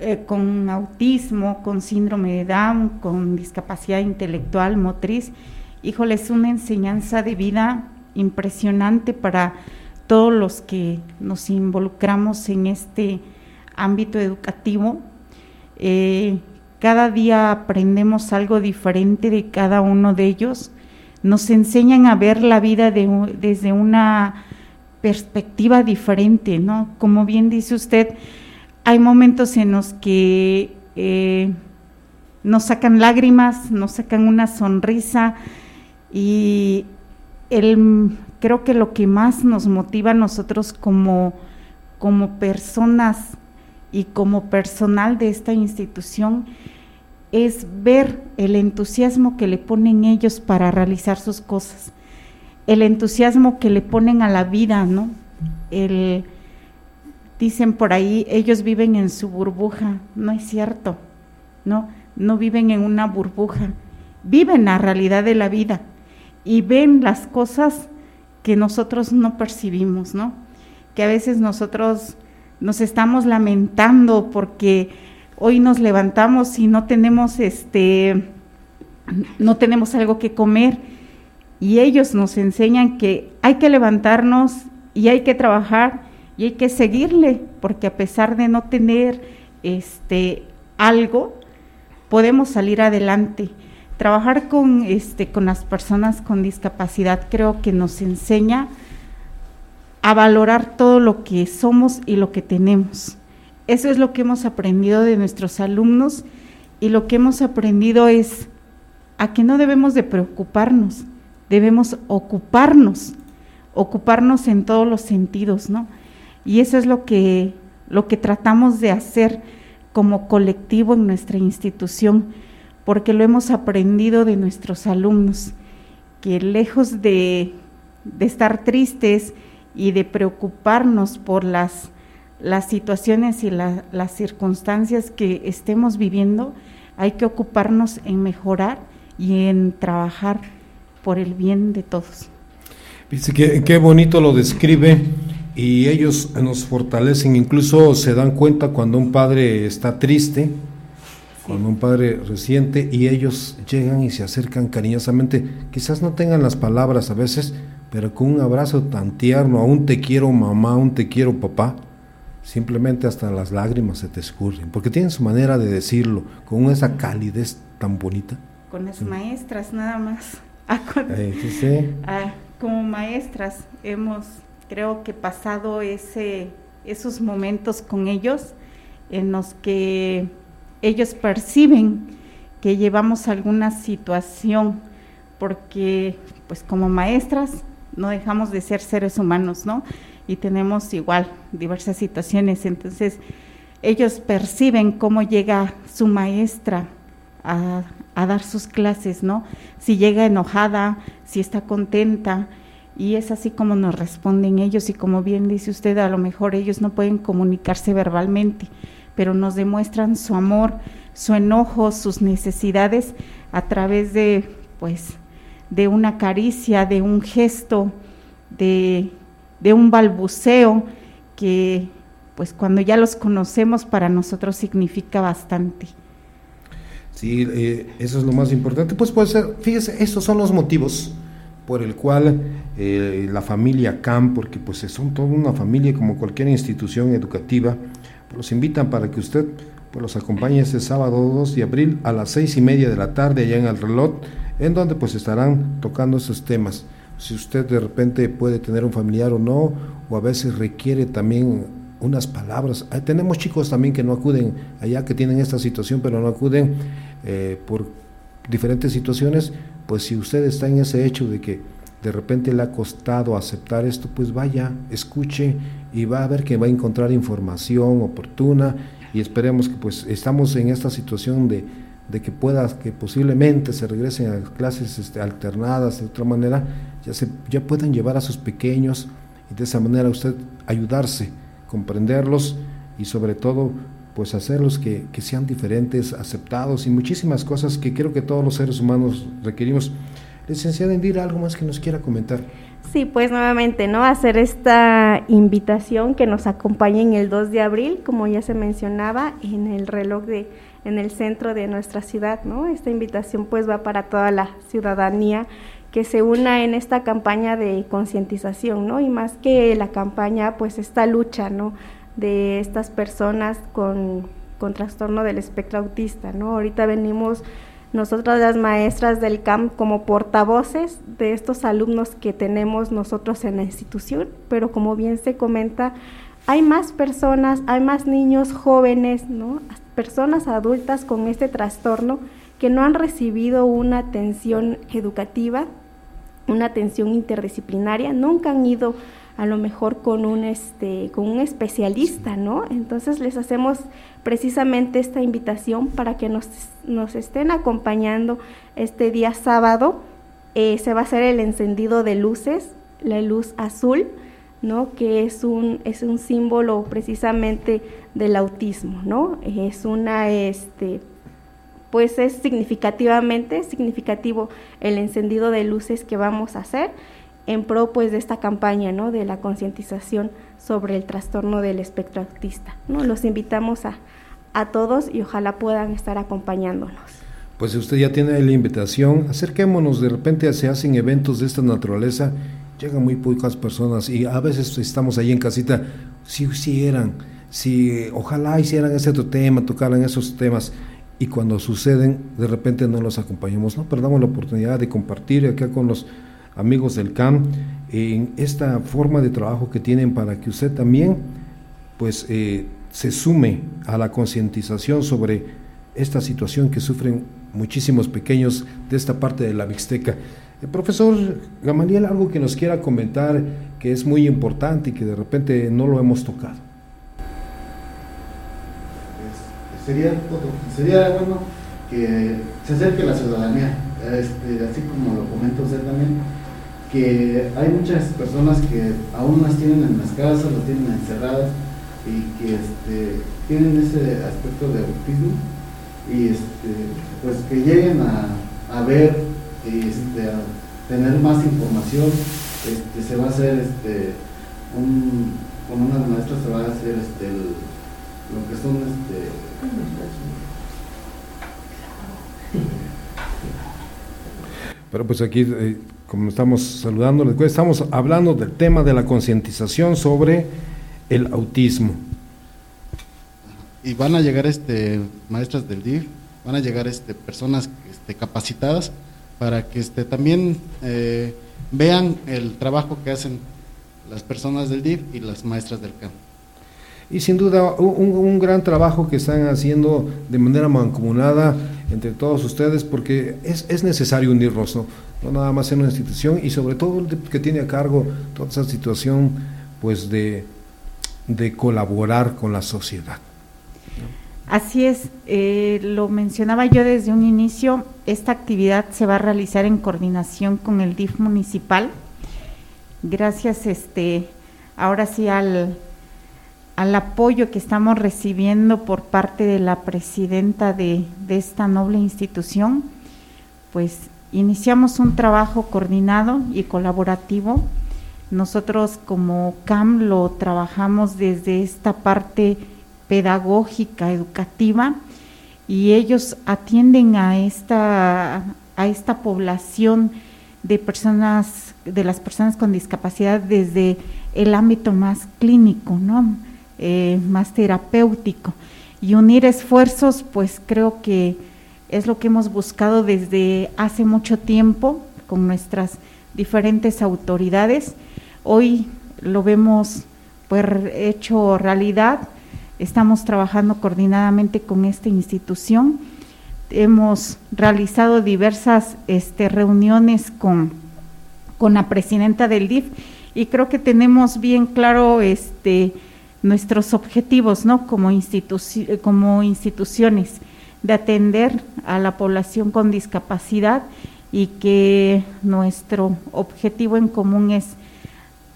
eh, con autismo, con síndrome de Down, con discapacidad intelectual, motriz. Híjole, es una enseñanza de vida impresionante para todos los que nos involucramos en este ámbito educativo. Eh, cada día aprendemos algo diferente de cada uno de ellos. Nos enseñan a ver la vida desde una perspectiva diferente, ¿no? Como bien dice usted, hay momentos en los que eh, nos sacan lágrimas, nos sacan una sonrisa y el, creo que lo que más nos motiva a nosotros como, como personas y como personal de esta institución es ver el entusiasmo que le ponen ellos para realizar sus cosas el entusiasmo que le ponen a la vida, ¿no? El, dicen por ahí, ellos viven en su burbuja, no es cierto, ¿no? No viven en una burbuja, viven la realidad de la vida y ven las cosas que nosotros no percibimos, ¿no? Que a veces nosotros nos estamos lamentando porque hoy nos levantamos y no tenemos este no tenemos algo que comer y ellos nos enseñan que hay que levantarnos y hay que trabajar y hay que seguirle, porque a pesar de no tener este algo, podemos salir adelante. Trabajar con este con las personas con discapacidad creo que nos enseña a valorar todo lo que somos y lo que tenemos. Eso es lo que hemos aprendido de nuestros alumnos y lo que hemos aprendido es a que no debemos de preocuparnos, debemos ocuparnos, ocuparnos en todos los sentidos, ¿no? Y eso es lo que, lo que tratamos de hacer como colectivo en nuestra institución, porque lo hemos aprendido de nuestros alumnos, que lejos de, estar tristes y de preocuparnos por las, las situaciones y las circunstancias que estemos viviendo, hay que ocuparnos en mejorar y en trabajar por el bien de todos. Dice que qué bonito lo describe y ellos nos fortalecen, incluso se dan cuenta cuando un padre está triste, cuando un padre reciente y ellos llegan y se acercan cariñosamente, quizás no tengan las palabras a veces, pero con un abrazo tan tierno, aún te quiero mamá, aún te quiero papá, simplemente hasta las lágrimas se te escurren, porque tienen su manera de decirlo, con esa calidez tan bonita. Con las maestras nada más. <laughs> Ah, ah, como maestras hemos, creo que pasado ese, esos momentos con ellos en los que ellos perciben que llevamos alguna situación porque pues como maestras no dejamos de ser seres humanos, ¿no? Y tenemos igual diversas situaciones, entonces ellos perciben cómo llega su maestra a, a dar sus clases, ¿no? Si llega enojada, si está contenta, y es así como nos responden ellos y como bien dice usted, a lo mejor ellos no pueden comunicarse verbalmente, pero nos demuestran su amor, su enojo, sus necesidades a través de pues de una caricia, de un gesto, de, de un balbuceo que pues cuando ya los conocemos para nosotros significa bastante. Sí, eh, eso es lo más importante. Pues puede ser, fíjese, esos son los motivos por el cual eh, la familia CAM, porque pues son toda una familia como cualquier institución educativa, los invitan para que usted pues, los acompañe este sábado 2 de abril a las seis y media de la tarde allá en el reloj, en donde pues estarán tocando esos temas. Si usted de repente puede tener un familiar o no, o a veces requiere también unas palabras. tenemos chicos también que no acuden allá, que tienen esta situación, pero no acuden eh, por diferentes situaciones, pues si usted está en ese hecho de que de repente le ha costado aceptar esto, pues vaya, escuche y va a ver que va a encontrar información oportuna y esperemos que pues estamos en esta situación de, de que pueda, que posiblemente se regresen a clases este, alternadas de otra manera, ya, se, ya puedan llevar a sus pequeños y de esa manera usted ayudarse, comprenderlos y sobre todo pues hacerlos que, que, sean diferentes, aceptados y muchísimas cosas que creo que todos los seres humanos requerimos. Licenciada Indira, ¿algo más que nos quiera comentar? Sí, pues nuevamente, ¿no? Hacer esta invitación que nos acompañen el 2 de abril, como ya se mencionaba, en el reloj de, en el centro de nuestra ciudad, ¿no? Esta invitación pues va para toda la ciudadanía que se una en esta campaña de concientización, ¿no? Y más que la campaña, pues esta lucha, ¿no? de estas personas con, con trastorno del espectro autista, ¿no? Ahorita venimos nosotras las maestras del CAMP como portavoces de estos alumnos que tenemos nosotros en la institución, pero como bien se comenta, hay más personas, hay más niños jóvenes, ¿no? personas adultas con este trastorno que no han recibido una atención educativa, una atención interdisciplinaria, nunca han ido a lo mejor con un, este, con un especialista, ¿no? Entonces les hacemos precisamente esta invitación para que nos, nos estén acompañando este día sábado. Eh, se va a hacer el encendido de luces, la luz azul, ¿no? que es un, es un símbolo precisamente del autismo, ¿no? Es una, este, pues es significativamente significativo el encendido de luces que vamos a hacer en pro pues de esta campaña ¿no? de la concientización sobre el trastorno del espectro autista. ¿no? Los invitamos a, a todos y ojalá puedan estar acompañándonos. Pues usted ya tiene la invitación, acerquémonos, de repente se hacen eventos de esta naturaleza, llegan muy pocas personas y a veces estamos ahí en casita, si hicieran, si ojalá hicieran ese otro tema, tocaran esos temas y cuando suceden, de repente no los acompañamos, no perdamos la oportunidad de compartir acá con los amigos del CAM, en esta forma de trabajo que tienen para que usted también pues eh, se sume a la concientización sobre esta situación que sufren muchísimos pequeños de esta parte de la Mixteca. El profesor Gamaliel, algo que nos quiera comentar que es muy importante y que de repente no lo hemos tocado. Sería, sería bueno que se acerque la ciudadanía, este, así como lo comenta usted también, que hay muchas personas que aún las tienen en las casas, las tienen encerradas y que este, tienen ese aspecto de autismo y este, pues que lleguen a, ver y este, a tener más información, este, se va a hacer este, un, con unas maestras se va a hacer este, lo que son este, pero pues aquí eh, como estamos saludando, estamos hablando del tema de la concientización sobre el autismo. Y van a llegar este maestras del DIF, van a llegar este personas este, capacitadas para que este también eh, vean el trabajo que hacen las personas del DIF y las maestras del campo. Y sin duda un, un gran trabajo que están haciendo de manera mancomunada entre todos ustedes porque es, es necesario unirnos, ¿no? no nada más en una institución y sobre todo el que tiene a cargo toda esa situación pues de, de colaborar con la sociedad. Así es, eh, lo mencionaba yo desde un inicio, esta actividad se va a realizar en coordinación con el DIF municipal. Gracias este ahora sí al, al apoyo que estamos recibiendo por parte de la presidenta de, de esta noble institución, pues iniciamos un trabajo coordinado y colaborativo. Nosotros como CAM lo trabajamos desde esta parte pedagógica, educativa, y ellos atienden a esta, a esta población de personas, de las personas con discapacidad desde el ámbito más clínico, ¿no? Eh, más terapéutico. Y unir esfuerzos, pues creo que es lo que hemos buscado desde hace mucho tiempo con nuestras diferentes autoridades. Hoy lo vemos hecho realidad Estamos trabajando coordinadamente con esta institución. Hemos realizado diversas este, reuniones con, la presidenta del DIF y creo que tenemos bien claro este, nuestros objetivos ¿no? como instituciones de atender a la población con discapacidad y que nuestro objetivo en común es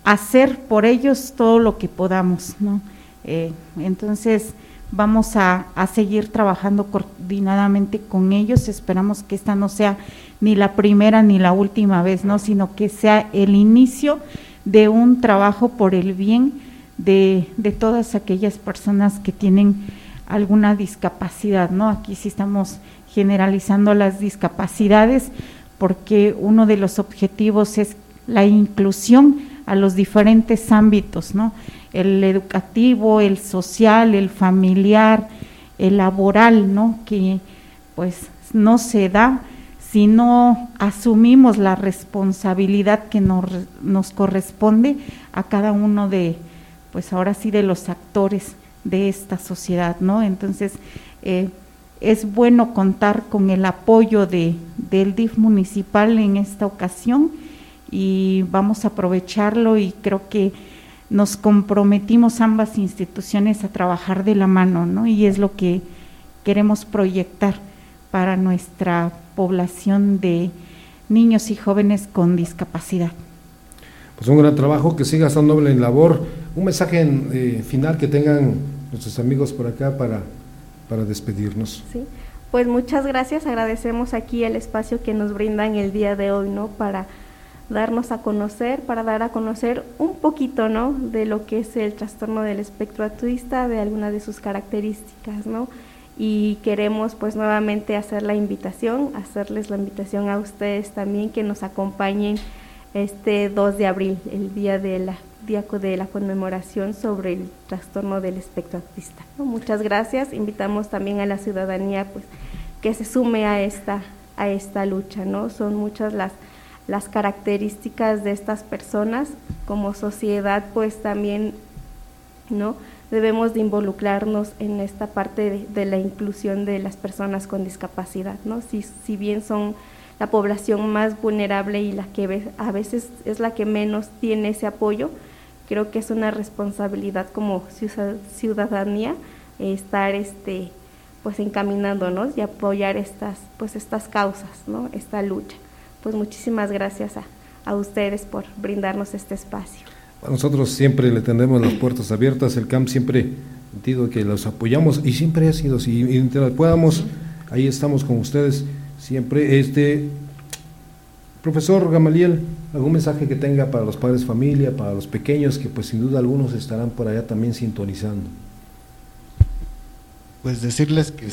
hacer por ellos todo lo que podamos, ¿no? Eh, entonces, vamos a, seguir trabajando coordinadamente con ellos. Esperamos que esta no sea ni la primera ni la última vez, ¿no? Sino que sea el inicio de un trabajo por el bien de, de todas aquellas personas que tienen alguna discapacidad, ¿no? Aquí sí estamos generalizando las discapacidades porque uno de los objetivos es la inclusión a los diferentes ámbitos, ¿no? el educativo, el social, el familiar, el laboral, ¿no? Que pues no se da si no asumimos la responsabilidad que nos, nos corresponde a cada uno de, pues ahora sí, de los actores de esta sociedad, ¿no? Entonces, eh, es bueno contar con el apoyo de, del DIF municipal en esta ocasión y vamos a aprovecharlo y creo que nos comprometimos ambas instituciones a trabajar de la mano, ¿no? Y es lo que queremos proyectar para nuestra población de niños y jóvenes con discapacidad. Pues un gran trabajo, que siga esta noble labor. Un mensaje eh, final que tengan nuestros amigos por acá para, para despedirnos. Sí, pues muchas gracias, agradecemos aquí el espacio que nos brindan el día de hoy, ¿no? Para darnos a conocer, para dar a conocer un poquito, ¿no? De lo que es el trastorno del espectro autista, de algunas de sus características, ¿no? Y queremos pues nuevamente hacer la invitación, hacerles la invitación a ustedes también que nos acompañen este 2 de abril, el día de la día de la conmemoración sobre el trastorno del espectro autista. Muchas gracias. Invitamos también a la ciudadanía pues que se sume a esta a esta lucha, ¿no? Son muchas las las características de estas personas como sociedad pues también no debemos de involucrarnos en esta parte de, la inclusión de las personas con discapacidad no si, si bien son la población más vulnerable y la que a veces es la que menos tiene ese apoyo creo que es una responsabilidad como ciudadanía estar este pues encaminándonos y apoyar estas pues estas causas no esta lucha pues muchísimas gracias a, a ustedes por brindarnos este espacio. Nosotros siempre le tendremos las puertas abiertas, el CAMP siempre sentido que los apoyamos y siempre ha sido así, mientras podamos, ahí estamos con ustedes siempre. Este profesor Gamaliel, algún mensaje que tenga para los padres familia, para los pequeños que pues sin duda algunos estarán por allá también sintonizando. Pues decirles que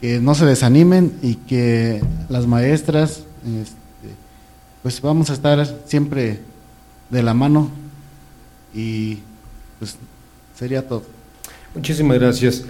que no se desanimen y que las maestras, este, pues vamos a estar siempre de la mano y pues sería todo. Muchísimas gracias.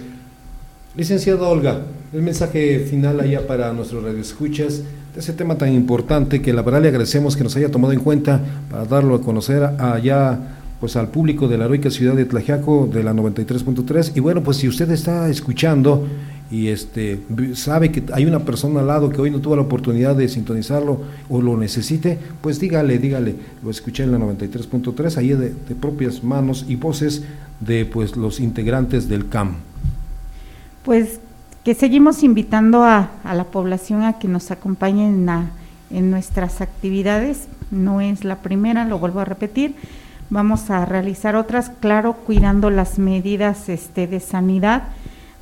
Licenciada Olga, el mensaje final allá para nuestros radioescuchas de ese tema tan importante que la verdad le agradecemos que nos haya tomado en cuenta para darlo a conocer allá pues al público de la heroica ciudad de Tlajiaco de la 93.3 y bueno pues si usted está escuchando y este sabe que hay una persona al lado que hoy no tuvo la oportunidad de sintonizarlo o lo necesite, pues dígale, dígale, lo escuché en la 93.3, ahí de, propias manos y voces de pues los integrantes del CAM. Pues que seguimos invitando a, a la población a que nos acompañen en nuestras actividades, no es la primera, lo vuelvo a repetir, vamos a realizar otras, claro, cuidando las medidas este, de sanidad,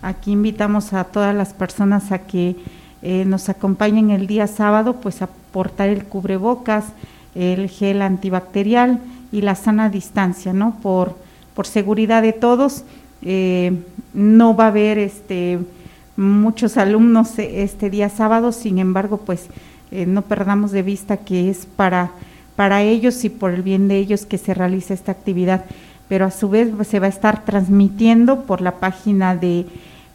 Aquí invitamos a todas las personas a que eh, nos acompañen el día sábado, pues a portar el cubrebocas, el gel antibacterial y la sana distancia, ¿no? Por, por seguridad de todos. Eh, no va a haber este, muchos alumnos este día sábado, sin embargo, pues eh, no perdamos de vista que es para, para ellos y por el bien de ellos que se realiza esta actividad, pero a su vez pues, se va a estar transmitiendo por la página de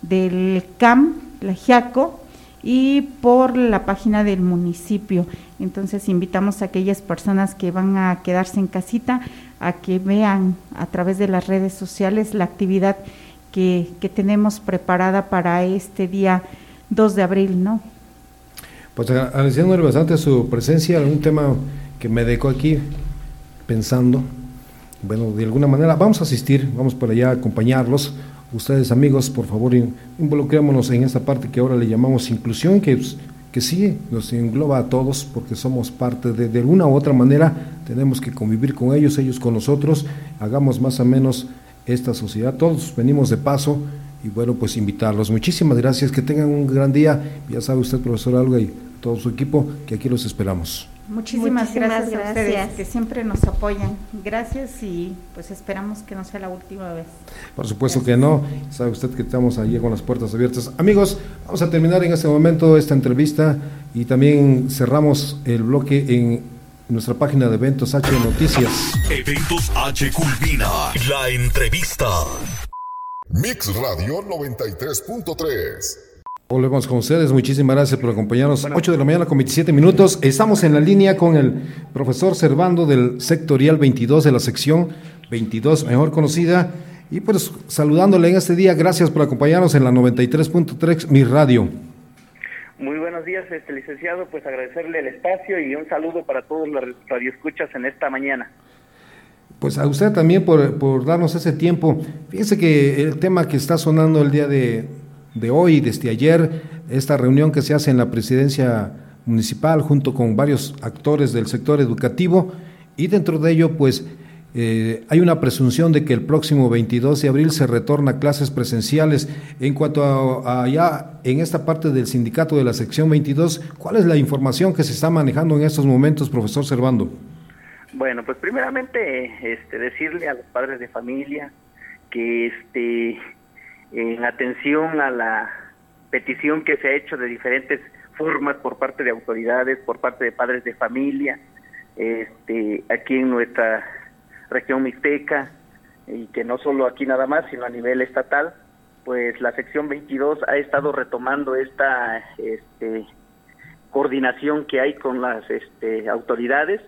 del CAM, la GIACO, y por la página del municipio. Entonces invitamos a aquellas personas que van a quedarse en casita a que vean a través de las redes sociales la actividad que, que tenemos preparada para este día 2 de abril, ¿no? Pues agradeciéndole bastante su presencia, un tema que me dejó aquí pensando. Bueno, de alguna manera vamos a asistir, vamos por allá a acompañarlos ustedes amigos, por favor, involucrémonos en esta parte que ahora le llamamos inclusión, que, que sí nos engloba a todos, porque somos parte de, de alguna u otra manera, tenemos que convivir con ellos, ellos con nosotros, hagamos más o menos esta sociedad, todos venimos de paso y bueno, pues invitarlos. Muchísimas gracias, que tengan un gran día, ya sabe usted, profesor Alga y todo su equipo, que aquí los esperamos. Muchísimas, gracias, a ustedes que siempre nos apoyan. Gracias y pues esperamos que no sea la última vez. Por supuesto que no. Sabe usted que estamos allí con las puertas abiertas. Amigos, vamos a terminar en este momento esta entrevista y también cerramos el bloque en nuestra página de Eventos H Noticias. Eventos H culmina la entrevista. Mix Radio 93.3 Volvemos con ustedes. Muchísimas gracias por acompañarnos. 8 de la mañana con 27 minutos. Estamos en la línea con el profesor Servando del sectorial 22 de la sección 22, mejor conocida. Y pues saludándole en este día, gracias por acompañarnos en la 93.3 Mi Radio. Muy buenos días, este licenciado. Pues agradecerle el espacio y un saludo para todos los radioescuchas en esta mañana. Pues a usted también por, por darnos ese tiempo. Fíjese que el tema que está sonando el día de, de hoy, desde ayer, esta reunión que se hace en la presidencia municipal junto con varios actores del sector educativo y dentro de ello pues eh, hay una presunción de que el próximo 22 de abril se retorna a clases presenciales. En cuanto a, allá en esta parte del sindicato de la sección 22, ¿cuál es la información que se está manejando en estos momentos, profesor Servando? Bueno, pues primeramente este, decirle a los padres de familia que este en atención a la petición que se ha hecho de diferentes formas por parte de autoridades, por parte de padres de familia, este, aquí en nuestra región mixteca, y que no solo aquí nada más, sino a nivel estatal, pues la sección 22 ha estado retomando esta este, coordinación que hay con las este, autoridades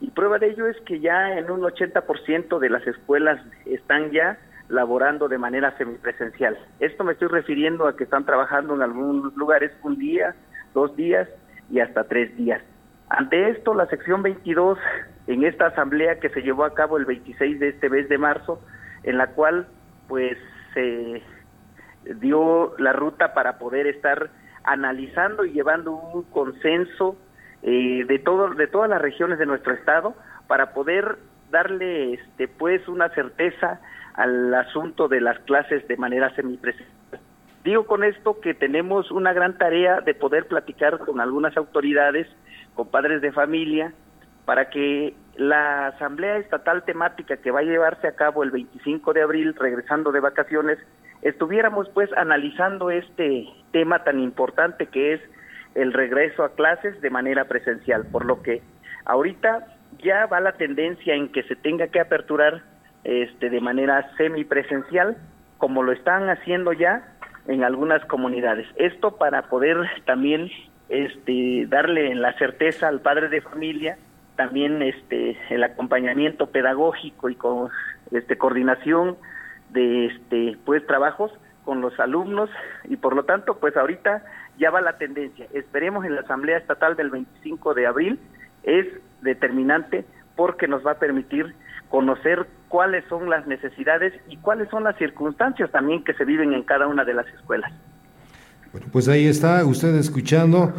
y prueba de ello es que ya en un 80% de las escuelas están ya laborando de manera semipresencial. Esto me estoy refiriendo a que están trabajando en algunos lugares un día, dos días y hasta tres días. Ante esto, la sección 22, en esta asamblea que se llevó a cabo el 26 de este mes de marzo, en la cual pues se dio la ruta para poder estar analizando y llevando un consenso eh, de todo, de todas las regiones de nuestro estado para poder darle este pues una certeza al asunto de las clases de manera semipresencial. Digo con esto que tenemos una gran tarea de poder platicar con algunas autoridades, con padres de familia, para que la asamblea estatal temática que va a llevarse a cabo el 25 de abril, regresando de vacaciones, estuviéramos pues analizando este tema tan importante que es el regreso a clases de manera presencial, por lo que ahorita ya va la tendencia en que se tenga que aperturar este, de manera semipresencial, como lo están haciendo ya en algunas comunidades. Esto para poder también este, darle la certeza al padre de familia, también este, el acompañamiento pedagógico y con este, coordinación de este, pues, trabajos con los alumnos y por lo tanto, pues ahorita ya va la tendencia. Esperemos en la Asamblea Estatal del 25 de abril, es determinante porque nos va a permitir conocer cuáles son las necesidades y cuáles son las circunstancias también que se viven en cada una de las escuelas. Bueno, pues ahí está usted escuchando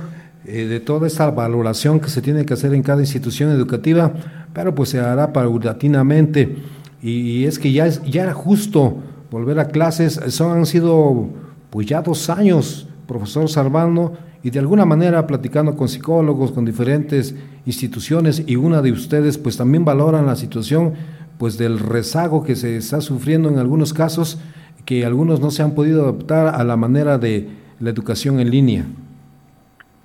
eh, de toda esta valoración que se tiene que hacer en cada institución educativa, pero pues se hará paulatinamente y, es que ya, es, ya era justo volver a clases, son, han sido pues ya dos años, profesor Salvando, y de alguna manera platicando con psicólogos, con diferentes instituciones y una de ustedes pues también valoran la situación pues del rezago que se está sufriendo en algunos casos que algunos no se han podido adaptar a la manera de la educación en línea.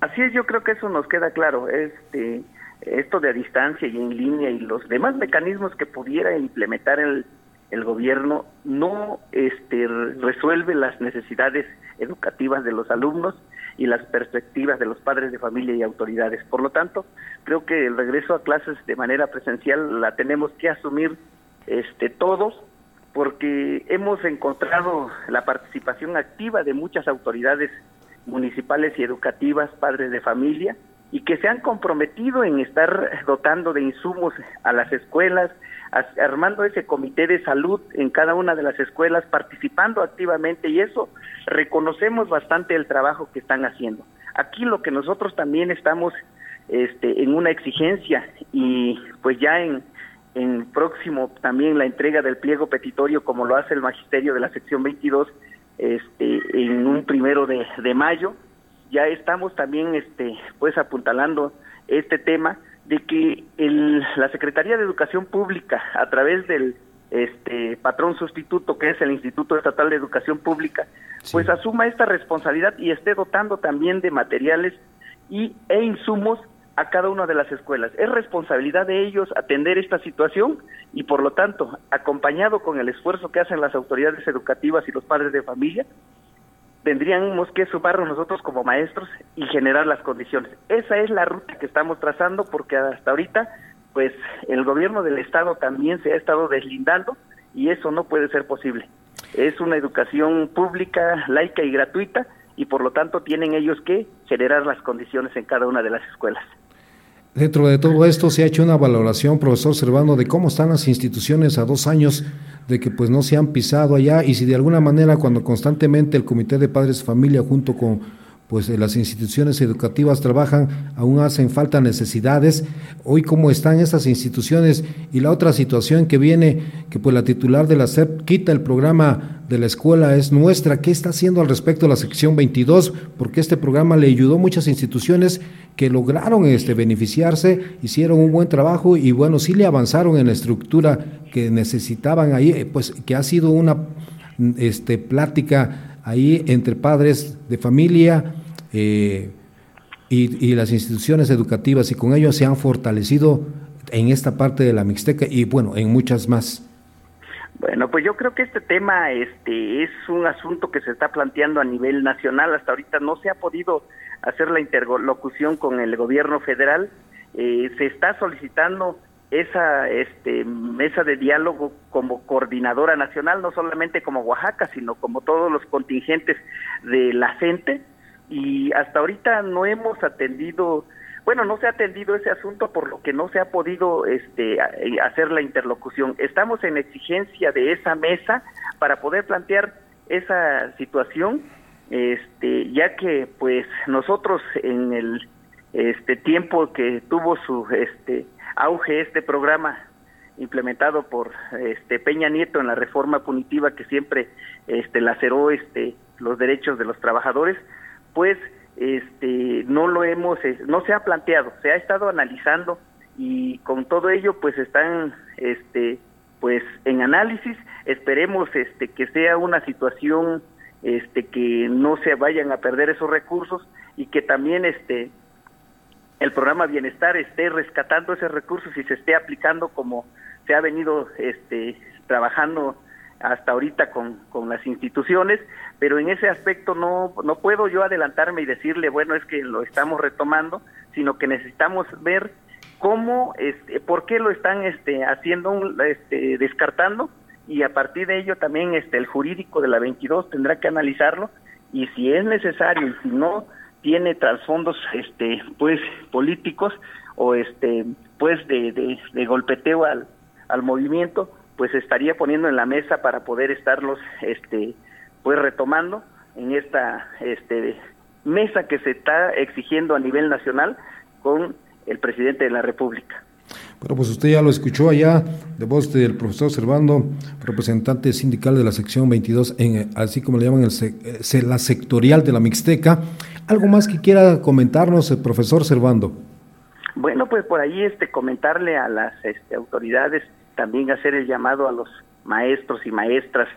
Así es, yo creo que eso nos queda claro. Este, esto de a distancia y en línea y los demás mecanismos que pudiera implementar el, el gobierno no este, resuelve las necesidades educativas de los alumnos y las perspectivas de los padres de familia y autoridades. Por lo tanto, creo que el regreso a clases de manera presencial la tenemos que asumir este, todos porque hemos encontrado la participación activa de muchas autoridades municipales y educativas, padres de familia, y que se han comprometido en estar dotando de insumos a las escuelas, armando ese comité de salud en cada una de las escuelas, participando activamente y eso reconocemos bastante el trabajo que están haciendo. Aquí lo que nosotros también estamos este, en una exigencia y pues ya en, en próximo también la entrega del pliego petitorio como lo hace el magisterio de la sección 22 este, en un primero de, de mayo ya estamos también este pues apuntalando este tema de que el, la Secretaría de Educación Pública a través del este patrón sustituto que es el Instituto Estatal de Educación Pública pues asuma esta responsabilidad y esté dotando también de materiales y e insumos a cada una de las escuelas. Es responsabilidad de ellos atender esta situación y por lo tanto, acompañado con el esfuerzo que hacen las autoridades educativas y los padres de familia, tendríamos que sumarnos nosotros como maestros y generar las condiciones. Esa es la ruta que estamos trazando porque hasta ahorita pues el gobierno del estado también se ha estado deslindando y eso no puede ser posible. Es una educación pública, laica y gratuita y por lo tanto tienen ellos que generar las condiciones en cada una de las escuelas. Dentro de todo esto se ha hecho una valoración, profesor Servando, de cómo están las instituciones a dos años de que pues no se han pisado allá y si de alguna manera cuando constantemente el Comité de Padres Familia junto con pues eh, las instituciones educativas trabajan, aún hacen falta necesidades. Hoy cómo están esas instituciones y la otra situación que viene, que pues la titular de la SEP quita el programa de la escuela es nuestra. ¿Qué está haciendo al respecto la sección 22? Porque este programa le ayudó a muchas instituciones que lograron este, beneficiarse, hicieron un buen trabajo y bueno, sí le avanzaron en la estructura que necesitaban ahí, eh, pues que ha sido una este, plática ahí entre padres de familia, eh, y, las instituciones educativas y con ello se han fortalecido en esta parte de la Mixteca y bueno, en muchas más. Bueno, pues yo creo que este tema este, es un asunto que se está planteando a nivel nacional. Hasta ahorita no se ha podido hacer la interlocución con el gobierno federal. Eh, se está solicitando esa este, mesa de diálogo como coordinadora nacional, no solamente como Oaxaca, sino como todos los contingentes de la gente y hasta ahorita no hemos atendido, bueno, no se ha atendido ese asunto por lo que no se ha podido este, eh, hacer la interlocución. Estamos en exigencia de esa mesa para poder plantear esa situación, este, ya que pues nosotros en el este tiempo que tuvo su este auge este programa implementado por este Peña Nieto en la reforma punitiva que siempre este laceró este los derechos de los trabajadores, pues este no lo hemos no se ha planteado se ha estado analizando y con todo ello pues están este pues en análisis. Esperemos este que sea una situación este que no se vayan a perder esos recursos y que también este el programa bienestar esté rescatando esos recursos y se esté aplicando como se ha venido este trabajando hasta ahorita con, con las instituciones, pero en ese aspecto no, no puedo yo adelantarme y decirle, bueno, es que lo estamos retomando, sino que necesitamos ver cómo, este, por qué lo están este, haciendo, este, descartando y a partir de ello también este el jurídico de la 22 tendrá que analizarlo y si es necesario y si no tiene trasfondos este pues políticos o este pues de, de, golpeteo al, al movimiento pues estaría poniendo en la mesa para poder estarlos este pues retomando en esta este mesa que se está exigiendo a nivel nacional con el presidente de la República. Bueno, pues usted ya lo escuchó allá de voz del profesor Servando, representante sindical de la sección 22, en, así como le llaman el, eh, la sectorial de la Mixteca. ¿Algo más que quiera comentarnos, el profesor Servando? Bueno, pues por ahí este comentarle a las este, autoridades, también hacer el llamado a los maestros y maestras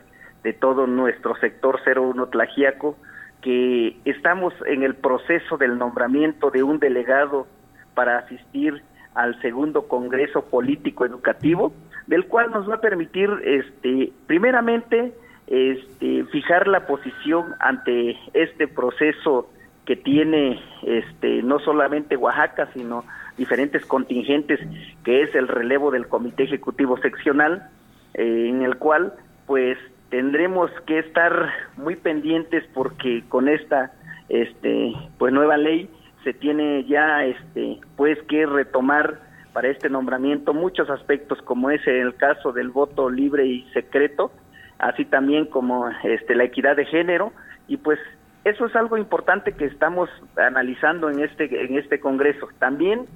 de todo nuestro sector 01 Tlagiaco, que estamos en el proceso del nombramiento de un delegado para asistir al segundo Congreso Político Educativo, del cual nos va a permitir, este, primeramente, este, fijar la posición ante este proceso que tiene, este, no solamente Oaxaca, sino diferentes contingentes, que es el relevo del Comité Ejecutivo Seccional, eh, en el cual, pues, tendremos que estar muy pendientes porque con esta, este, pues, nueva ley se tiene ya este pues que retomar para este nombramiento muchos aspectos como es el caso del voto libre y secreto, así también como este la equidad de género y pues eso es algo importante que estamos analizando en este en este congreso. También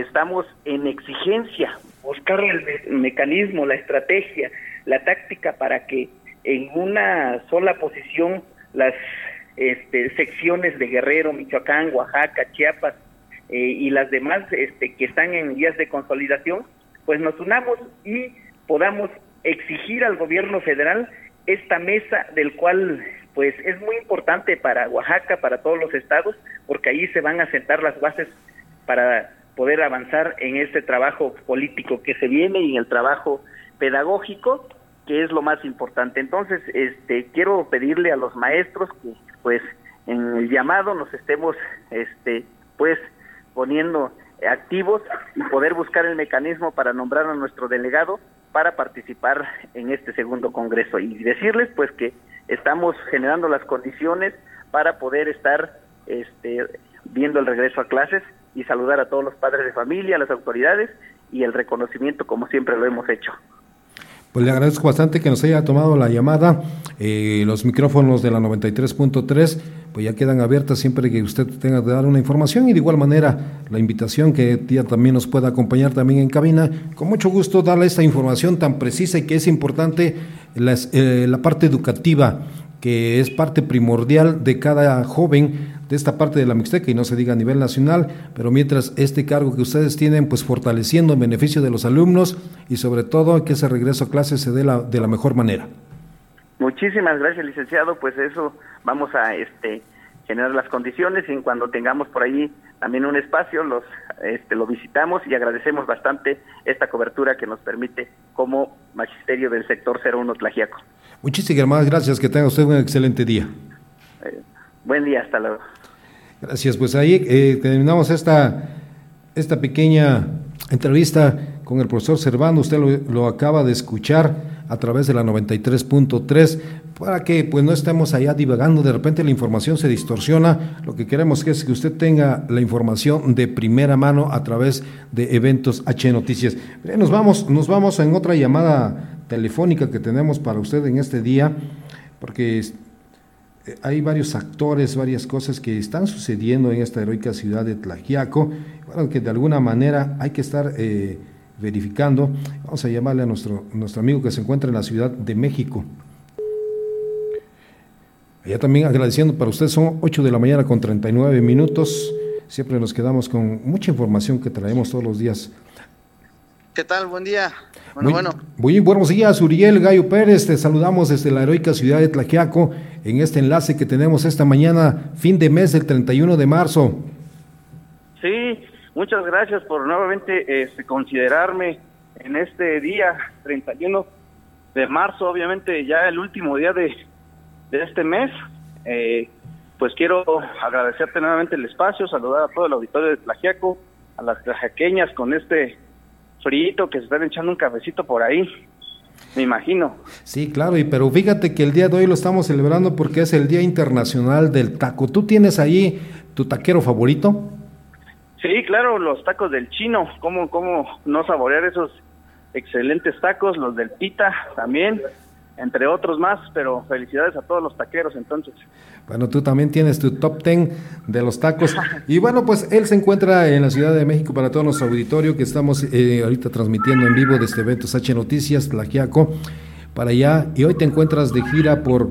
estamos en exigencia. Buscar el mecanismo, la estrategia, la táctica para que en una sola posición las este, secciones de Guerrero, Michoacán, Oaxaca, Chiapas eh, y las demás este, que están en vías de consolidación, pues nos unamos y podamos exigir al gobierno federal esta mesa del cual pues es muy importante para Oaxaca, para todos los estados, porque ahí se van a sentar las bases para poder avanzar en este trabajo político que se viene y en el trabajo pedagógico que es lo más importante. Entonces, este quiero pedirle a los maestros que pues en el llamado nos estemos este pues poniendo activos y poder buscar el mecanismo para nombrar a nuestro delegado para participar en este segundo congreso y decirles pues que estamos generando las condiciones para poder estar este viendo el regreso a clases y saludar a todos los padres de familia, a las autoridades y el reconocimiento como siempre lo hemos hecho. Pues le agradezco bastante que nos haya tomado la llamada. Eh, los micrófonos de la 93.3 pues ya quedan abiertas siempre que usted tenga que dar una información y de igual manera la invitación que tía también nos pueda acompañar también en cabina. Con mucho gusto darle esta información tan precisa y que es importante eh, la parte educativa que es parte primordial de cada joven de esta parte de la Mixteca y no se diga a nivel nacional, pero mientras este cargo que ustedes tienen, pues fortaleciendo en beneficio de los alumnos y sobre todo que ese regreso a clases se dé la, de la mejor manera. Muchísimas gracias, licenciado. Pues eso vamos a este generar las condiciones y cuando tengamos por ahí también un espacio los este, lo visitamos y agradecemos bastante esta cobertura que nos permite como magisterio del sector 01 Tlajiaco. Muchísimas gracias, que tenga usted un excelente día. Eh, buen día, hasta luego. Gracias, pues ahí eh, terminamos esta, esta pequeña entrevista con el profesor Servando, usted lo, acaba de escuchar a través de la 93.3 para que pues no estemos allá divagando, de repente la información se distorsiona, lo que queremos es que usted tenga la información de primera mano a través de eventos H Noticias. Nos vamos, nos vamos en otra llamada telefónica que tenemos para usted en este día, porque hay varios actores, varias cosas que están sucediendo en esta heroica ciudad de Tlajiaco, bueno, que de alguna manera hay que estar eh, verificando. Vamos a llamarle a nuestro, nuestro amigo que se encuentra en la Ciudad de México. Allá también agradeciendo para usted, son 8 de la mañana con 39 minutos. Siempre nos quedamos con mucha información que traemos todos los días. ¿Qué tal? Buen día. Bueno, muy, bueno. Muy buenos días, Uriel Gallo Pérez. Te saludamos desde la heroica ciudad de Tlaquiaco en este enlace que tenemos esta mañana, fin de mes del 31 de marzo. Sí, muchas gracias por nuevamente este, considerarme en este día 31 de marzo, obviamente ya el último día de, este mes. Eh, pues quiero agradecerte nuevamente el espacio, saludar a todo el auditorio de Tlajiaco, a las tlajaqueñas con este frito, que se están echando un cafecito por ahí. me imagino. Sí, claro, y pero fíjate que el día de hoy lo estamos celebrando porque es el Día Internacional del Taco. ¿Tú tienes ahí tu taquero favorito? Sí, claro, los tacos del chino, ¿cómo, cómo no saborear esos excelentes tacos? Los del pita también, entre otros más, pero felicidades a todos los taqueros entonces. Bueno, tú también tienes tu top ten de los tacos. <laughs> Y bueno, pues él se encuentra en la Ciudad de México para todo nuestro auditorio que estamos eh, ahorita transmitiendo en vivo desde Eventos H Noticias, Tlaquiaco, para allá. Y hoy te encuentras de gira por,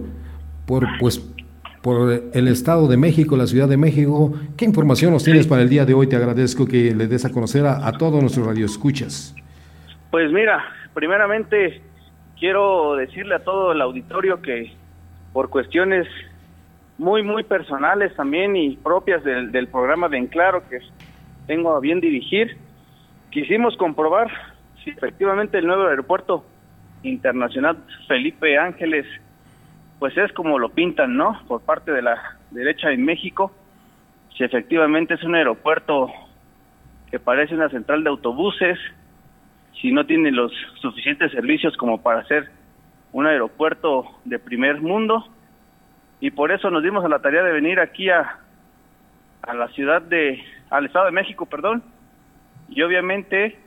por, pues, por el Estado de México, la Ciudad de México. ¿Qué información nos tienes para el día de hoy? Te agradezco que le des a conocer a, a todos nuestros radioescuchas. Pues mira, primeramente quiero decirle a todo el auditorio que por cuestiones muy, muy personales también y propias del, programa de Enclaro que tengo a bien dirigir, quisimos comprobar si efectivamente el nuevo aeropuerto internacional Felipe Ángeles pues es como lo pintan, ¿no? Por parte de la derecha en México, si efectivamente es un aeropuerto que parece una central de autobuses, si no tiene los suficientes servicios como para ser un aeropuerto de primer mundo, y por eso nos dimos a la tarea de venir aquí a, a la ciudad de, al Estado de México, perdón, y obviamente,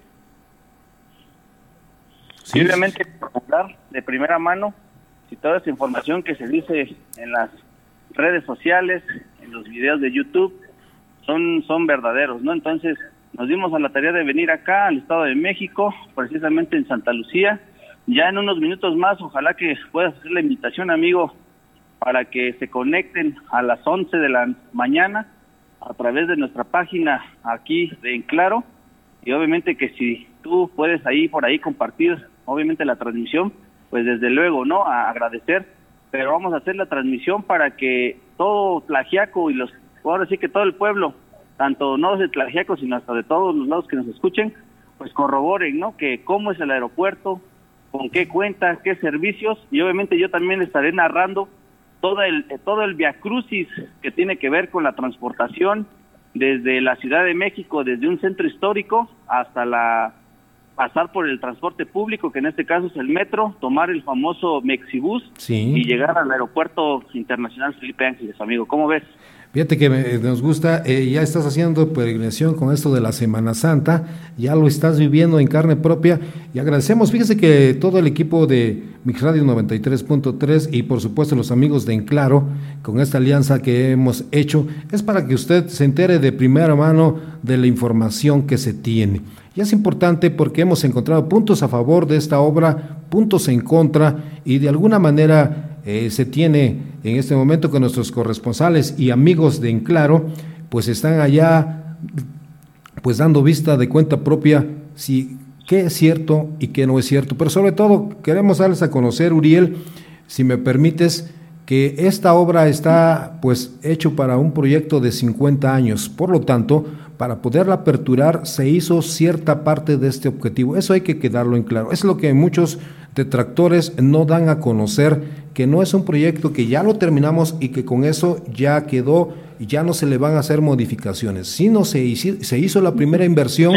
y obviamente hablar de primera mano y toda esa información que se dice en las redes sociales, en los videos de YouTube, son, son verdaderos, ¿no? Entonces, nos dimos a la tarea de venir acá al Estado de México, precisamente en Santa Lucía. Ya en unos minutos más, ojalá que puedas hacer la invitación, amigo, para que se conecten a las 11 de la mañana a través de nuestra página aquí de En Claro. Y obviamente que si tú puedes ahí por ahí compartir, obviamente la transmisión, pues desde luego, ¿no? A agradecer, pero vamos a hacer la transmisión para que todo Tlajiaco y los, ahora sí que todo el pueblo, tanto no de Tlajiaco, sino hasta de todos los lados que nos escuchen, pues corroboren, ¿no? Que cómo es el aeropuerto, con qué cuenta, qué servicios, y obviamente yo también estaré narrando todo el, todo el viacrucis que tiene que ver con la transportación desde la Ciudad de México, desde un centro histórico hasta la pasar por el transporte público, que en este caso es el metro, tomar el famoso Mexibus y llegar al aeropuerto internacional Felipe Ángeles, amigo. ¿Cómo ves? Fíjate que nos gusta, eh, ya estás haciendo peregrinación con esto de la Semana Santa, ya lo estás viviendo en carne propia y agradecemos, fíjese que todo el equipo de Mix Radio 93.3 y por supuesto los amigos de Enclaro, con esta alianza que hemos hecho, es para que usted se entere de primera mano de la información que se tiene. Y es importante porque hemos encontrado puntos a favor de esta obra, puntos en contra y de alguna manera eh, se tiene en este momento con nuestros corresponsales y amigos de Enclaro, pues están allá pues dando vista de cuenta propia si qué es cierto y qué no es cierto. Pero sobre todo queremos darles a conocer, Uriel, si me permites, que esta obra está pues hecho para un proyecto de 50 años. Por lo tanto, para poderla aperturar se hizo cierta parte de este objetivo. Eso hay que quedarlo en claro. Es lo que muchos detractores no dan a conocer, que no es un proyecto que ya lo terminamos y que con eso ya quedó y ya no se le van a hacer modificaciones, sino se hizo, se hizo la primera inversión.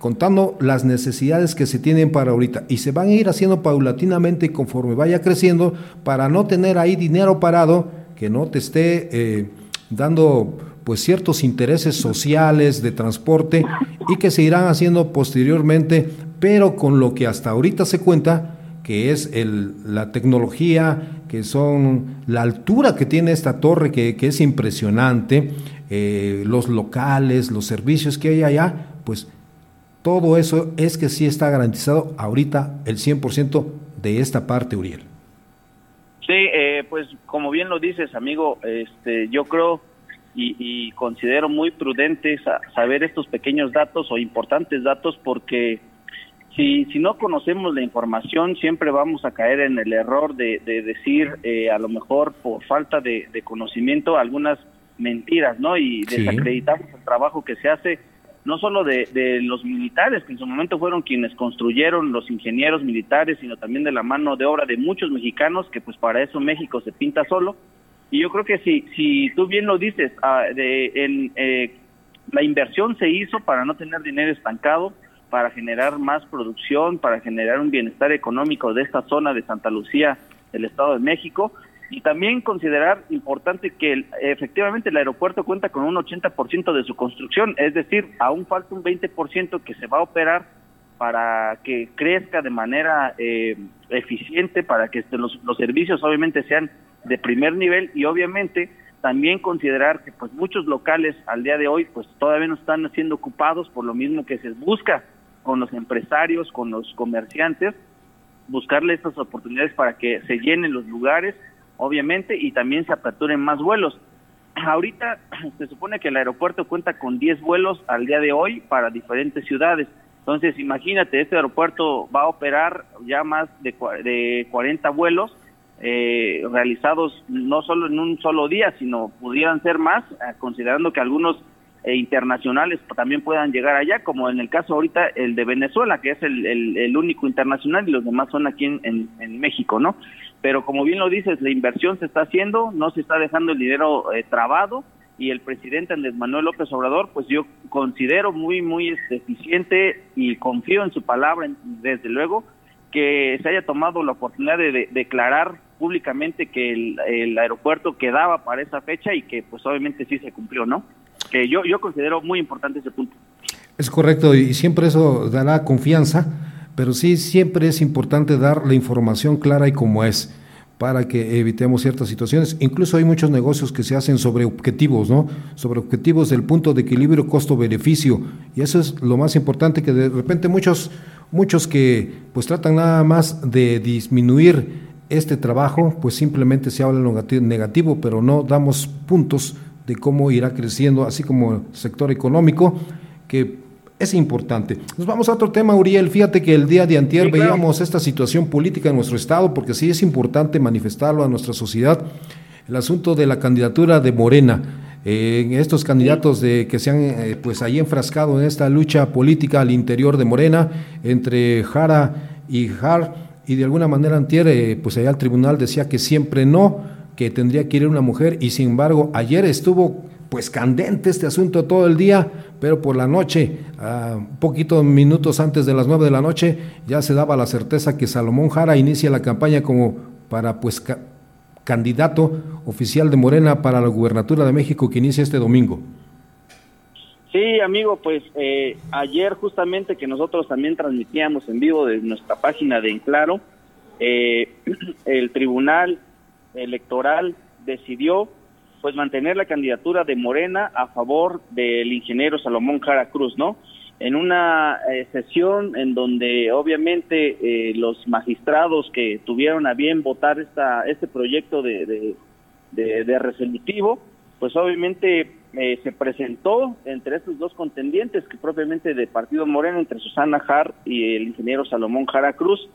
contando las necesidades que se tienen para ahorita y se van a ir haciendo paulatinamente conforme vaya creciendo para no tener ahí dinero parado que no te esté eh, dando pues ciertos intereses sociales de transporte y que se irán haciendo posteriormente, pero con lo que hasta ahorita se cuenta, que es el, la tecnología, que son la altura que tiene esta torre, que, es impresionante, eh, los locales, los servicios que hay allá, pues todo eso es que sí está garantizado ahorita el 100% de esta parte, Uriel. Sí, eh, pues como bien lo dices, amigo, este, yo creo y, considero muy prudente saber estos pequeños datos o importantes datos porque si, si no conocemos la información siempre vamos a caer en el error de, decir eh, a lo mejor por falta de, conocimiento algunas mentiras, ¿no? Y desacreditamos el trabajo que se hace no solo de, de, los militares, que en su momento fueron quienes construyeron los ingenieros militares, sino también de la mano de obra de muchos mexicanos, que pues para eso México se pinta solo, y yo creo que si, si tú bien lo dices, ah, de, eh, la inversión se hizo para no tener dinero estancado, para generar más producción, para generar un bienestar económico de esta zona de Santa Lucía, del Estado de México, y también considerar importante que efectivamente el aeropuerto cuenta con un 80% de su construcción, es decir, aún falta un 20% que se va a operar para que crezca de manera eh, eficiente, para que este, los, los servicios obviamente sean de primer nivel y obviamente también considerar que pues muchos locales al día de hoy pues todavía no están siendo ocupados por lo mismo que se busca con los empresarios, con los comerciantes, buscarle estas oportunidades para que se llenen los lugares, obviamente, y también se aperturen más vuelos. <clears throat> Ahorita <clears throat> se supone que el aeropuerto cuenta con 10 vuelos al día de hoy para diferentes ciudades. Entonces, imagínate, este aeropuerto va a operar ya más de, de 40 vuelos eh, realizados no solo en un solo día, sino pudieran ser más, eh, considerando que algunos e internacionales también puedan llegar allá, como en el caso ahorita el de Venezuela, que es el, el, único internacional y los demás son aquí en, en, México, ¿no? Pero como bien lo dices, la inversión se está haciendo, no se está dejando el dinero eh, trabado y el presidente Andrés Manuel López Obrador, pues yo considero muy, muy este, eficiente y confío en su palabra, desde luego, que se haya tomado la oportunidad de, declarar públicamente que el, el aeropuerto quedaba para esa fecha y que pues obviamente sí se cumplió, ¿no? que yo, yo considero muy importante ese punto. Es correcto y siempre eso dará confianza, pero sí siempre es importante dar la información clara y como es para que evitemos ciertas situaciones. Incluso hay muchos negocios que se hacen sobre objetivos, ¿no? Sobre objetivos del punto de equilibrio costo-beneficio. Y eso es lo más importante, que de repente muchos, muchos que pues tratan nada más de disminuir este trabajo, pues simplemente se habla negativo, pero no damos puntos de cómo irá creciendo, así como el sector económico, que es importante. Nos vamos a otro tema, Uriel. Fíjate que el día de antier veíamos esta situación política en nuestro estado, porque sí es importante manifestarlo a nuestra sociedad, el asunto de la candidatura de Morena. En estos candidatos de, que se han eh, pues ahí enfrascado en esta lucha política al interior de Morena entre Jara y Jar y de alguna manera antier eh, pues allá el tribunal decía que siempre no que tendría que ir una mujer y sin embargo ayer estuvo pues candente este asunto todo el día, pero por la noche, un poquito minutos antes de las nueve de la noche, ya se daba la certeza que Salomón Jara inicia la campaña como para pues candidato oficial de Morena para la gubernatura de México que inicia este domingo. Sí, amigo, pues eh, ayer justamente que nosotros también transmitíamos en vivo de nuestra página de Enclaro, eh, <clears throat> el tribunal electoral decidió pues mantener la candidatura de Morena a favor del ingeniero Salomón Jara Cruz, ¿no? En una eh, sesión en donde obviamente eh, los magistrados que tuvieron a bien votar esta, este proyecto de, de, resolutivo, pues obviamente eh, se presentó entre estos dos contendientes, que propiamente de Partido Morena, entre Susana Jar y el ingeniero Salomón Jara Cruz.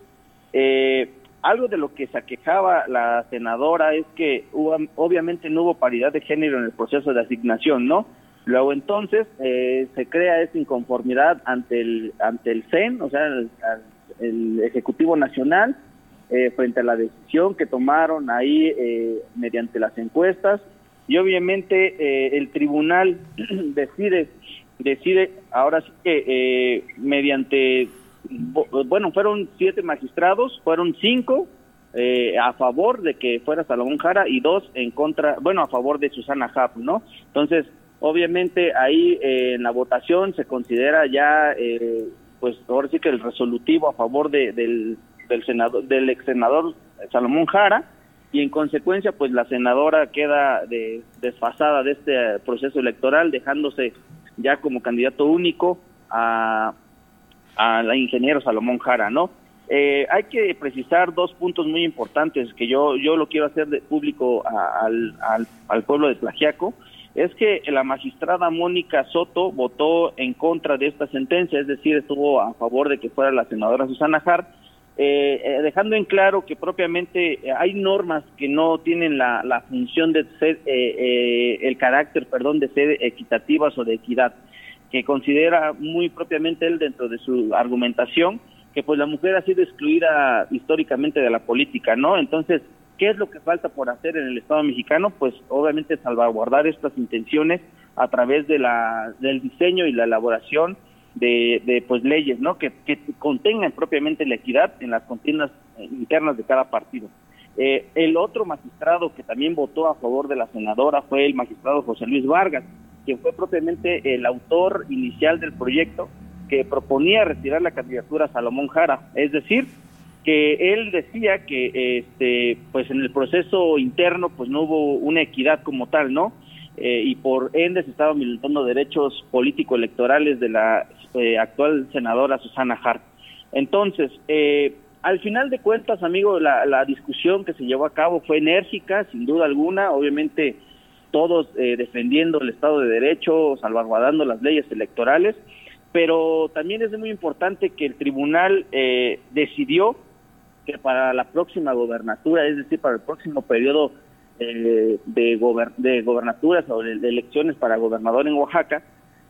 Eh, algo de lo que se aquejaba la senadora es que obviamente no hubo paridad de género en el proceso de asignación, ¿no? Luego entonces eh, se crea esa inconformidad ante el ante el CEN, o sea, el, Ejecutivo Nacional, eh, frente a la decisión que tomaron ahí eh, mediante las encuestas y obviamente el tribunal <clears throat> decide decide ahora sí que mediante bueno, fueron siete magistrados, fueron cinco eh, a favor de que fuera Salomón Jara y dos en contra, bueno, a favor de Susana Hap, ¿no? Entonces, obviamente ahí eh, en la votación se considera ya, eh, pues ahora sí que el resolutivo a favor de, del, del, senador, del ex senador Salomón Jara y en consecuencia pues la senadora queda de, desfasada de este proceso electoral dejándose ya como candidato único a al ingeniero Salomón Jara, ¿no? Eh, hay que precisar dos puntos muy importantes que yo, yo lo quiero hacer de público al, al, pueblo de Tlajiaco. Es que la magistrada Mónica Soto votó en contra de esta sentencia, es decir, estuvo a favor de que fuera la senadora Susana Jar, eh, eh, dejando en claro que propiamente hay normas que no tienen la, la función de ser, el carácter, perdón, de ser equitativas o de equidad que considera muy propiamente él dentro de su argumentación que pues la mujer ha sido excluida históricamente de la política, ¿no? Entonces, ¿qué es lo que falta por hacer en el Estado mexicano? Pues obviamente salvaguardar estas intenciones a través de la del diseño y la elaboración de, pues leyes, ¿no? Que, contengan propiamente la equidad en las contiendas internas de cada partido. Eh, el otro magistrado que también votó a favor de la senadora fue el magistrado José Luis Vargas, quien fue propiamente el autor inicial del proyecto que proponía retirar la candidatura a Salomón Jara, es decir, que él decía que este pues en el proceso interno pues no hubo una equidad como tal, ¿no? Eh, y por ende se estaban violentando derechos político electorales de la eh, actual senadora Susana Hart. Entonces, eh, al final de cuentas, amigo, la, la, discusión que se llevó a cabo fue enérgica, sin duda alguna, obviamente todos defendiendo el Estado de Derecho, salvaguardando las leyes electorales, pero también es muy importante que el tribunal decidió que para la próxima gobernatura, es decir, para el próximo periodo eh, de, gobernaturas o de, elecciones para gobernador en Oaxaca,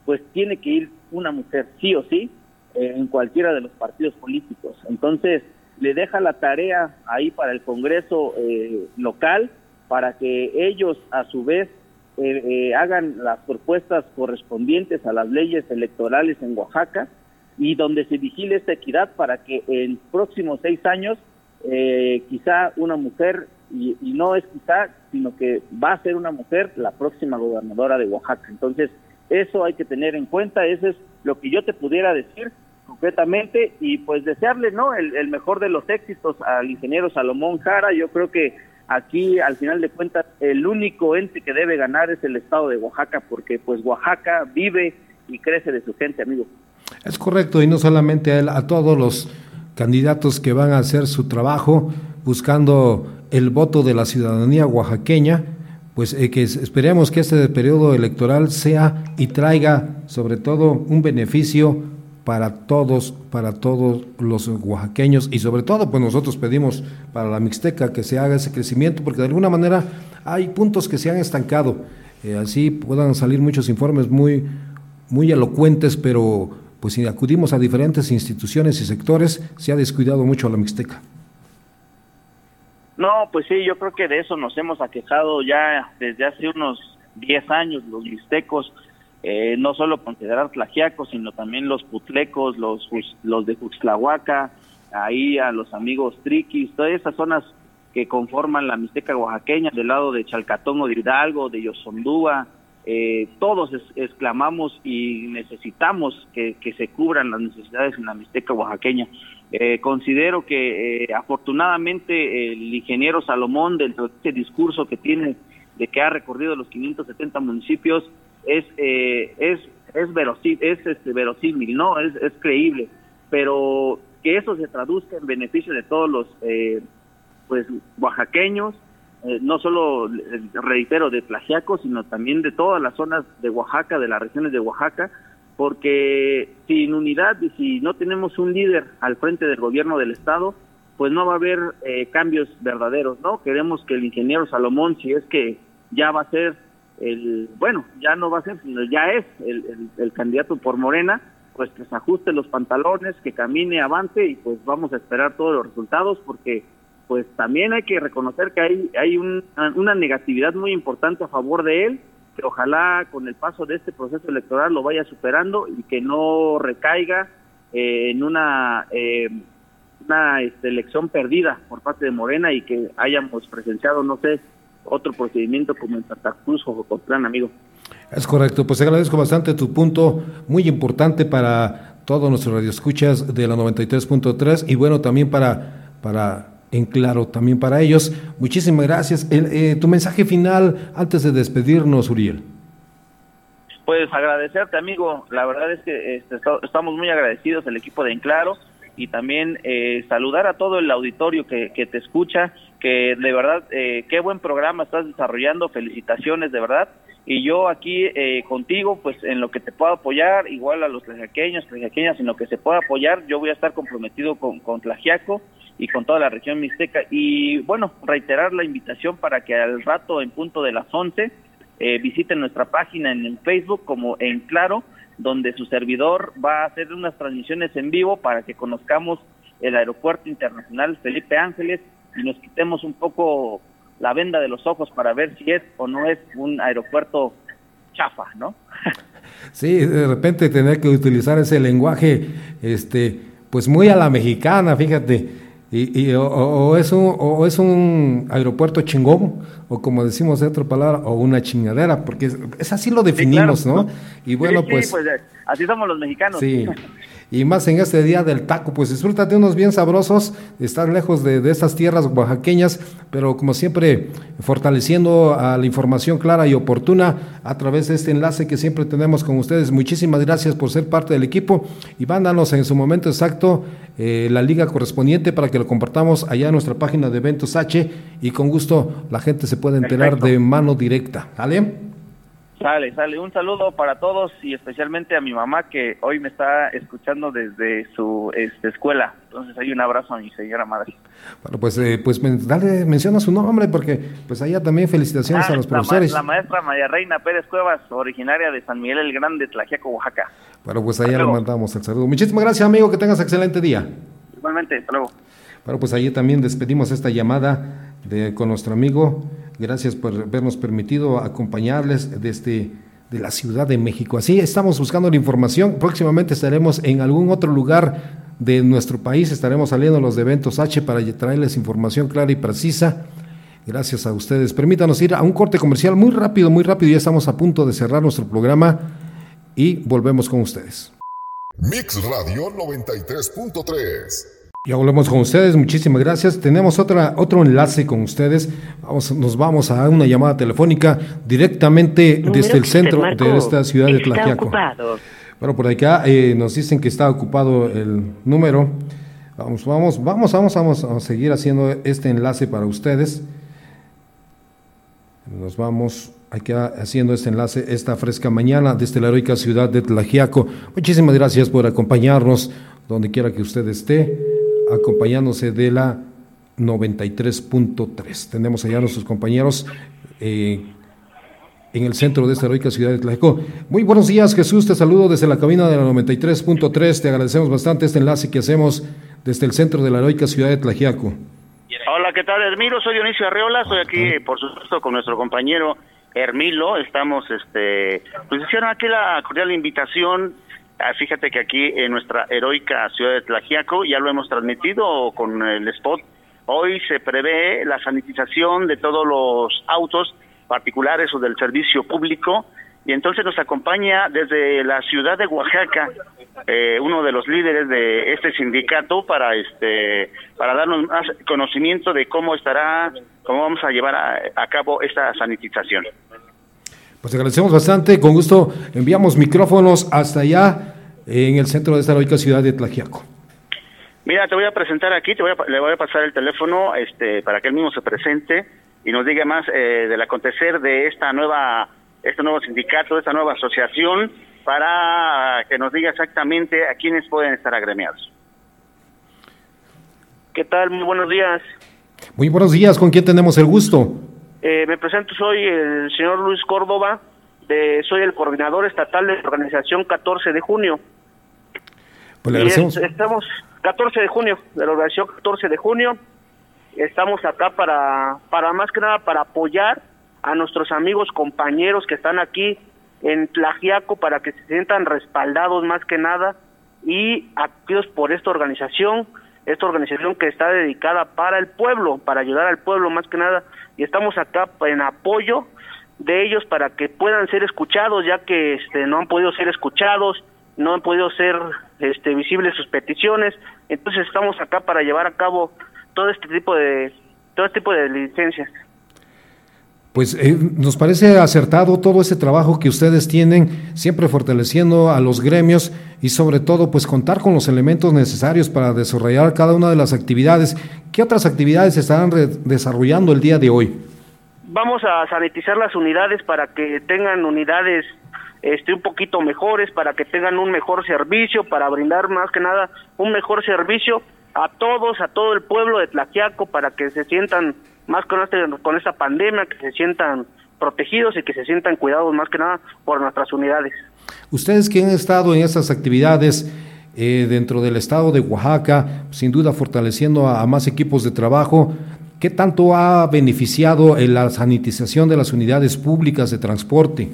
pues tiene que ir una mujer sí o sí eh, en cualquiera de los partidos políticos. Entonces, le deja la tarea ahí para el Congreso eh, local para que ellos a su vez hagan las propuestas correspondientes a las leyes electorales en Oaxaca y donde se vigile esta equidad para que en próximos seis años quizá una mujer y, no es quizá, sino que va a ser una mujer la próxima gobernadora de Oaxaca. Entonces, eso hay que tener en cuenta, eso es lo que yo te pudiera decir concretamente y pues desearle no el, mejor de los éxitos al ingeniero Salomón Jara. Yo creo que aquí al final de cuentas el único ente que debe ganar es el estado de Oaxaca porque pues Oaxaca vive y crece de su gente, amigo. Es correcto y no solamente a él, a todos los candidatos que van a hacer su trabajo buscando el voto de la ciudadanía oaxaqueña, pues eh, que esperemos que este periodo electoral sea y traiga sobre todo un beneficio para todos, para todos los oaxaqueños y sobre todo pues nosotros pedimos para la Mixteca que se haga ese crecimiento porque de alguna manera hay puntos que se han estancado, eh, así puedan salir muchos informes muy, muy elocuentes, pero pues si acudimos a diferentes instituciones y sectores se ha descuidado mucho la Mixteca. No, pues sí, yo creo que de eso nos hemos aquejado ya desde hace unos 10 años los mixtecos, eh, no solo considerar tlajiacos, sino también los putlecos, los, los de Juxtlahuaca, ahí a los amigos triquis, todas esas zonas que conforman la mixteca oaxaqueña, del lado de Chalcatongo de Hidalgo, de Yosondúa, eh, todos exclamamos y necesitamos que, se cubran las necesidades en la mixteca oaxaqueña. Eh, considero que eh, afortunadamente el ingeniero Salomón, dentro de este discurso que tiene de que ha recorrido los 570 municipios, es eh, es es verosímil, es este, verosímil, no, es, es creíble, pero que eso se traduzca en beneficio de todos los pues oaxaqueños, no solo reitero de Tlaxiaco, sino también de todas las zonas de Oaxaca, de las regiones de Oaxaca, porque sin unidad y si no tenemos un líder al frente del gobierno del Estado, pues no va a haber eh, cambios verdaderos, ¿no? Queremos que el ingeniero Salomón, si es que ya va a ser el, bueno, ya no va a ser, sino ya es el, el, candidato por Morena, pues que se ajuste los pantalones, que camine, avance y pues vamos a esperar todos los resultados porque pues también hay que reconocer que hay, hay una negatividad muy importante a favor de él ojalá con el paso de este proceso electoral lo vaya superando y que no recaiga eh, en una eh, una este, elección perdida por parte de Morena y que hayamos presenciado, no sé, otro procedimiento como en Santa Cruz o Jocotlán, amigo. Es correcto, pues agradezco bastante tu punto, muy importante para todos nuestros radioescuchas de la 93.3 y bueno, también para, para en claro también para ellos. Muchísimas gracias. Eh, tu mensaje final antes de despedirnos, Uriel. Pues agradecerte, amigo. La verdad es que este, estamos muy agradecidos, el equipo de Enclaro, y también eh, saludar a todo el auditorio que, te escucha, que de verdad, eh, qué buen programa estás desarrollando. Felicitaciones, de verdad. Y yo aquí contigo, pues en lo que te puedo apoyar, igual a los tlajaqueños, tlajaqueñas, en lo que se pueda apoyar, yo voy a estar comprometido con, con Tlajiaco y con toda la región mixteca. Y bueno, reiterar la invitación para que al rato, en punto de las 11, eh, visiten nuestra página en, Facebook como En Claro, donde su servidor va a hacer unas transmisiones en vivo para que conozcamos el aeropuerto internacional Felipe Ángeles y nos quitemos un poco la venda de los ojos para ver si es o no es un aeropuerto chafa, ¿no? <laughs> Sí, de repente tener que utilizar ese lenguaje, este, pues muy a la mexicana, fíjate. Y, o, es un, o es un aeropuerto chingón, o como decimos de otra palabra, o una chingadera, porque es, así lo definimos, ¿no? <laughs> Y bueno, pues, pues eh, así somos los mexicanos. Sí. <laughs> y más en este día del taco, pues disfrútate unos bien sabrosos, estar lejos de, de estas tierras oaxaqueñas, pero como siempre fortaleciendo a la información clara y oportuna a través de este enlace que siempre tenemos con ustedes. Muchísimas gracias por ser parte del equipo y mándanos en su momento exacto eh, la liga correspondiente para que lo compartamos allá en nuestra página de eventos H y con gusto la gente se puede enterar de mano directa. ¿Vale? Sale, sale. Un saludo para todos y especialmente a mi mamá que hoy me está escuchando desde su este, escuela. Entonces hay un abrazo a mi señora madre. Bueno, pues, eh, pues dale, menciona su nombre porque pues allá también felicitaciones a los profesores. La, maestra María Reina Pérez Cuevas, originaria de San Miguel el Grande, Tlajiaco, Oaxaca. Bueno, pues allá le mandamos el saludo. Muchísimas gracias, amigo. Que tengas excelente día. Igualmente, hasta luego. Bueno, pues allí también despedimos esta llamada de, con nuestro amigo Gracias por habernos permitido acompañarles desde de la Ciudad de México. Así estamos buscando la información. Próximamente estaremos en algún otro lugar de nuestro país. Estaremos saliendo los de eventos H para traerles información clara y precisa. Gracias a ustedes. Permítanos ir a un corte comercial muy rápido, muy rápido. Ya estamos a punto de cerrar nuestro programa y volvemos con ustedes. Mix Radio 93.3 ya volvemos con ustedes, muchísimas gracias. Tenemos otra, otro enlace con ustedes. Vamos, nos vamos a una llamada telefónica directamente desde el centro de esta ciudad de Tlaxiaco. Bueno, por acá eh, nos dicen que está ocupado el número. Vamos, vamos, vamos, vamos, vamos a seguir haciendo este enlace para ustedes. Nos vamos aquí haciendo este enlace esta fresca mañana desde la heroica ciudad de Tlaxiaco. Muchísimas gracias por acompañarnos donde quiera que usted esté acompañándose de la 93.3. Tenemos allá a nuestros compañeros eh, en el centro de esta heroica ciudad de Tlaxico. Muy buenos días, Jesús. Te saludo desde la cabina de la 93.3. Te agradecemos bastante este enlace que hacemos desde el centro de la heroica ciudad de Tlaxiaco. Hola, ¿qué tal, Hermilo? Soy Dionisio Arreola. Estoy aquí, por supuesto, con nuestro compañero Hermilo. Estamos, este, pues hicieron aquí la cordial invitación Ah, fíjate que aquí en nuestra heroica ciudad de Tlajiaco, ya lo hemos transmitido con el spot, hoy se prevé la sanitización de todos los autos particulares o del servicio público y entonces nos acompaña desde la ciudad de Oaxaca eh, uno de los líderes de este sindicato para este para darnos más conocimiento de cómo estará cómo vamos a llevar a cabo esta sanitización. Pues agradecemos bastante, con gusto enviamos micrófonos hasta allá en el centro de esta heroica ciudad de Tlajiaco. Mira, te voy a presentar aquí, te voy a, le voy a pasar el teléfono este, para que él mismo se presente y nos diga más eh, del acontecer de esta nueva, este nuevo sindicato, de esta nueva asociación, para que nos diga exactamente a quiénes pueden estar agremiados. ¿Qué tal? Muy buenos días. Muy buenos días, ¿con quién tenemos el gusto? Eh, me presento, soy el señor Luis Córdoba, de, soy el coordinador estatal de la organización 14 de junio. Pues le agradecemos. estamos 14 de junio, de la organización 14 de junio. Estamos acá para, para más que nada, para apoyar a nuestros amigos, compañeros que están aquí en Tlajiaco para que se sientan respaldados más que nada y activos por esta organización, esta organización que está dedicada para el pueblo, para ayudar al pueblo más que nada y estamos acá en apoyo de ellos para que puedan ser escuchados ya que este no han podido ser escuchados no han podido ser este visibles sus peticiones. Entonces estamos acá para llevar a cabo todo este tipo de todo este tipo de licencias pues eh, nos parece acertado todo ese trabajo que ustedes tienen, siempre fortaleciendo a los gremios y sobre todo pues contar con los elementos necesarios para desarrollar cada una de las actividades. ¿Qué otras actividades se estarán desarrollando el día de hoy? Vamos a sanitizar las unidades para que tengan unidades este un poquito mejores, para que tengan un mejor servicio, para brindar más que nada un mejor servicio a todos, a todo el pueblo de Tlaquiaco, para que se sientan más con, este, con esta pandemia, que se sientan protegidos y que se sientan cuidados más que nada por nuestras unidades. Ustedes que han estado en estas actividades eh, dentro del estado de Oaxaca, sin duda fortaleciendo a, más equipos de trabajo, ¿qué tanto ha beneficiado en la sanitización de las unidades públicas de transporte?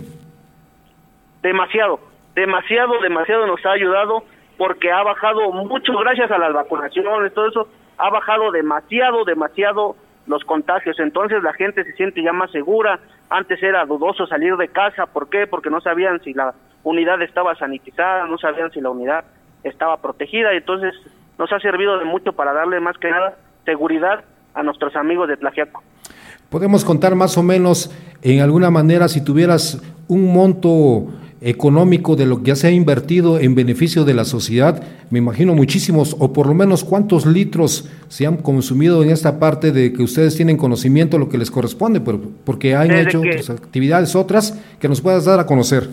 Demasiado, demasiado, demasiado nos ha ayudado porque ha bajado mucho gracias a las vacunaciones, todo eso ha bajado demasiado, demasiado los contagios. Entonces la gente se siente ya más segura. Antes era dudoso salir de casa. ¿Por qué? Porque no sabían si la unidad estaba sanitizada, no sabían si la unidad estaba protegida. Y entonces nos ha servido de mucho para darle más que nada seguridad a nuestros amigos de Tlajiaco. Podemos contar más o menos, en alguna manera, si tuvieras un monto económico de lo que ya se ha invertido en beneficio de la sociedad, me imagino muchísimos, o por lo menos cuántos litros se han consumido en esta parte de que ustedes tienen conocimiento lo que les corresponde, porque han hecho otras actividades otras que nos puedas dar a conocer.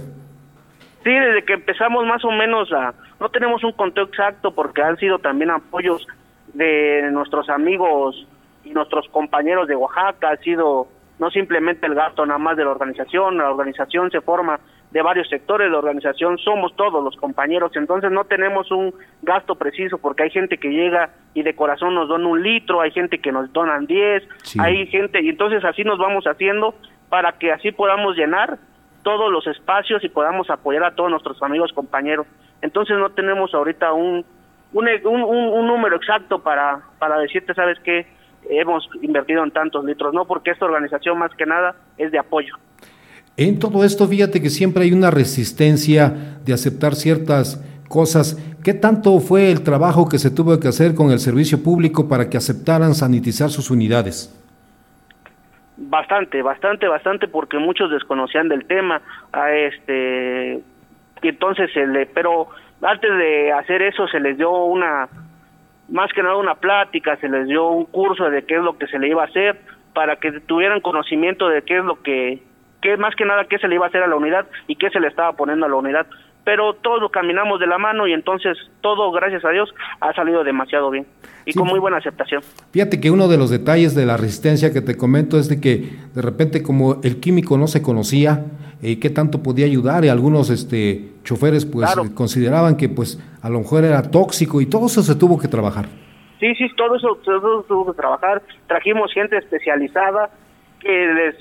Sí, desde que empezamos más o menos a, no tenemos un conteo exacto porque han sido también apoyos de nuestros amigos y nuestros compañeros de Oaxaca, ha sido no simplemente el gasto nada más de la organización, la organización se forma de varios sectores de la organización, somos todos los compañeros, entonces no tenemos un gasto preciso porque hay gente que llega y de corazón nos dona un litro, hay gente que nos donan 10, hay gente, y entonces así nos vamos haciendo para que así podamos llenar todos los espacios y podamos apoyar a todos nuestros amigos compañeros. Entonces no tenemos ahorita un, un, un, un número exacto para, para decirte, ¿sabes qué? Hemos invertido en tantos litros, no, porque esta organización más que nada es de apoyo. En todo esto, fíjate que siempre hay una resistencia de aceptar ciertas cosas. ¿Qué tanto fue el trabajo que se tuvo que hacer con el servicio público para que aceptaran sanitizar sus unidades? Bastante, bastante, bastante, porque muchos desconocían del tema. A este, y entonces se le, pero antes de hacer eso se les dio una, más que nada una plática, se les dio un curso de qué es lo que se le iba a hacer para que tuvieran conocimiento de qué es lo que qué más que nada qué se le iba a hacer a la unidad y qué se le estaba poniendo a la unidad. Pero todos caminamos de la mano y entonces todo, gracias a Dios, ha salido demasiado bien y con muy buena aceptación. Fíjate que uno de los detalles de la resistencia que te comento es de que de repente como el químico no se conocía, eh, qué tanto podía ayudar y algunos este choferes pues consideraban que pues a lo mejor era tóxico y todo eso se tuvo que trabajar. Sí, sí, todo eso, todo eso tuvo que trabajar. Trajimos gente especializada que les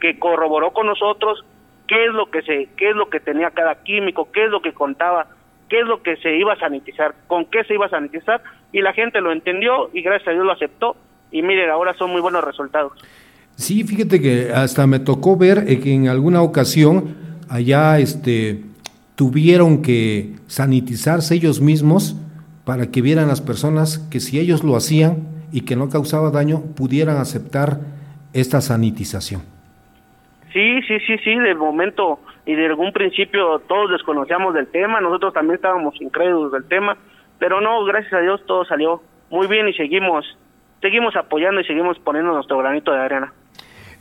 que, corroboró con nosotros qué es lo que se qué es lo que tenía cada químico, qué es lo que contaba, qué es lo que se iba a sanitizar, con qué se iba a sanitizar y la gente lo entendió y gracias a Dios lo aceptó y miren, ahora son muy buenos resultados. Sí, fíjate que hasta me tocó ver eh, que en alguna ocasión allá este tuvieron que sanitizarse ellos mismos para que vieran las personas que si ellos lo hacían y que no causaba daño, pudieran aceptar esta sanitización. Sí, sí, sí, sí, de momento y de algún principio todos desconocíamos del tema, nosotros también estábamos incrédulos del tema, pero no, gracias a Dios todo salió muy bien y seguimos seguimos apoyando y seguimos poniendo nuestro granito de arena.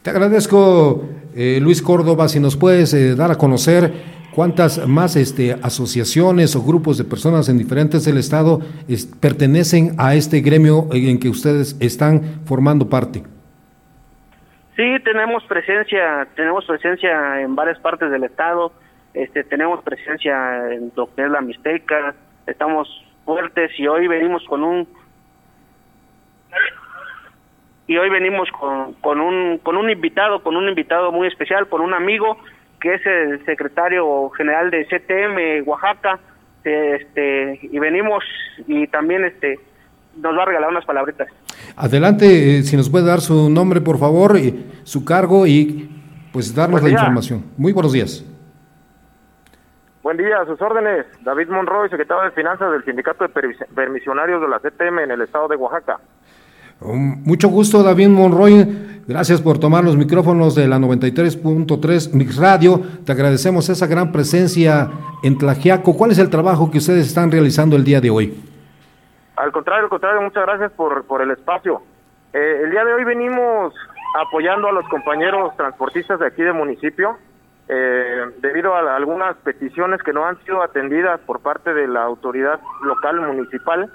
Te agradezco, eh, Luis Córdoba, si nos puedes eh, dar a conocer cuántas más este, asociaciones o grupos de personas en diferentes del Estado pertenecen a este gremio en que ustedes están formando parte. Sí, tenemos presencia, tenemos presencia en varias partes del estado, este, tenemos presencia en lo que es la Mixteca, estamos fuertes y hoy venimos con un y hoy venimos con, con un con un invitado, con un invitado muy especial, con un amigo que es el secretario general de CTM Oaxaca, este y venimos y también este nos va a regalar unas palabritas. Adelante, eh, si nos puede dar su nombre, por favor, y su cargo y pues darnos la información. Muy buenos días. Buen día, a sus órdenes. David Monroy, secretario de Finanzas del Sindicato de Permisionarios de la CTM en el estado de Oaxaca. Um, mucho gusto, David Monroy. Gracias por tomar los micrófonos de la 93.3 Mix Radio. Te agradecemos esa gran presencia en Tlajiaco. ¿Cuál es el trabajo que ustedes están realizando el día de hoy? Al contrario, al contrario, muchas gracias por, por el espacio. Eh, el día de hoy venimos apoyando a los compañeros transportistas de aquí del municipio, eh, debido a algunas peticiones que no han sido atendidas por parte de la autoridad local municipal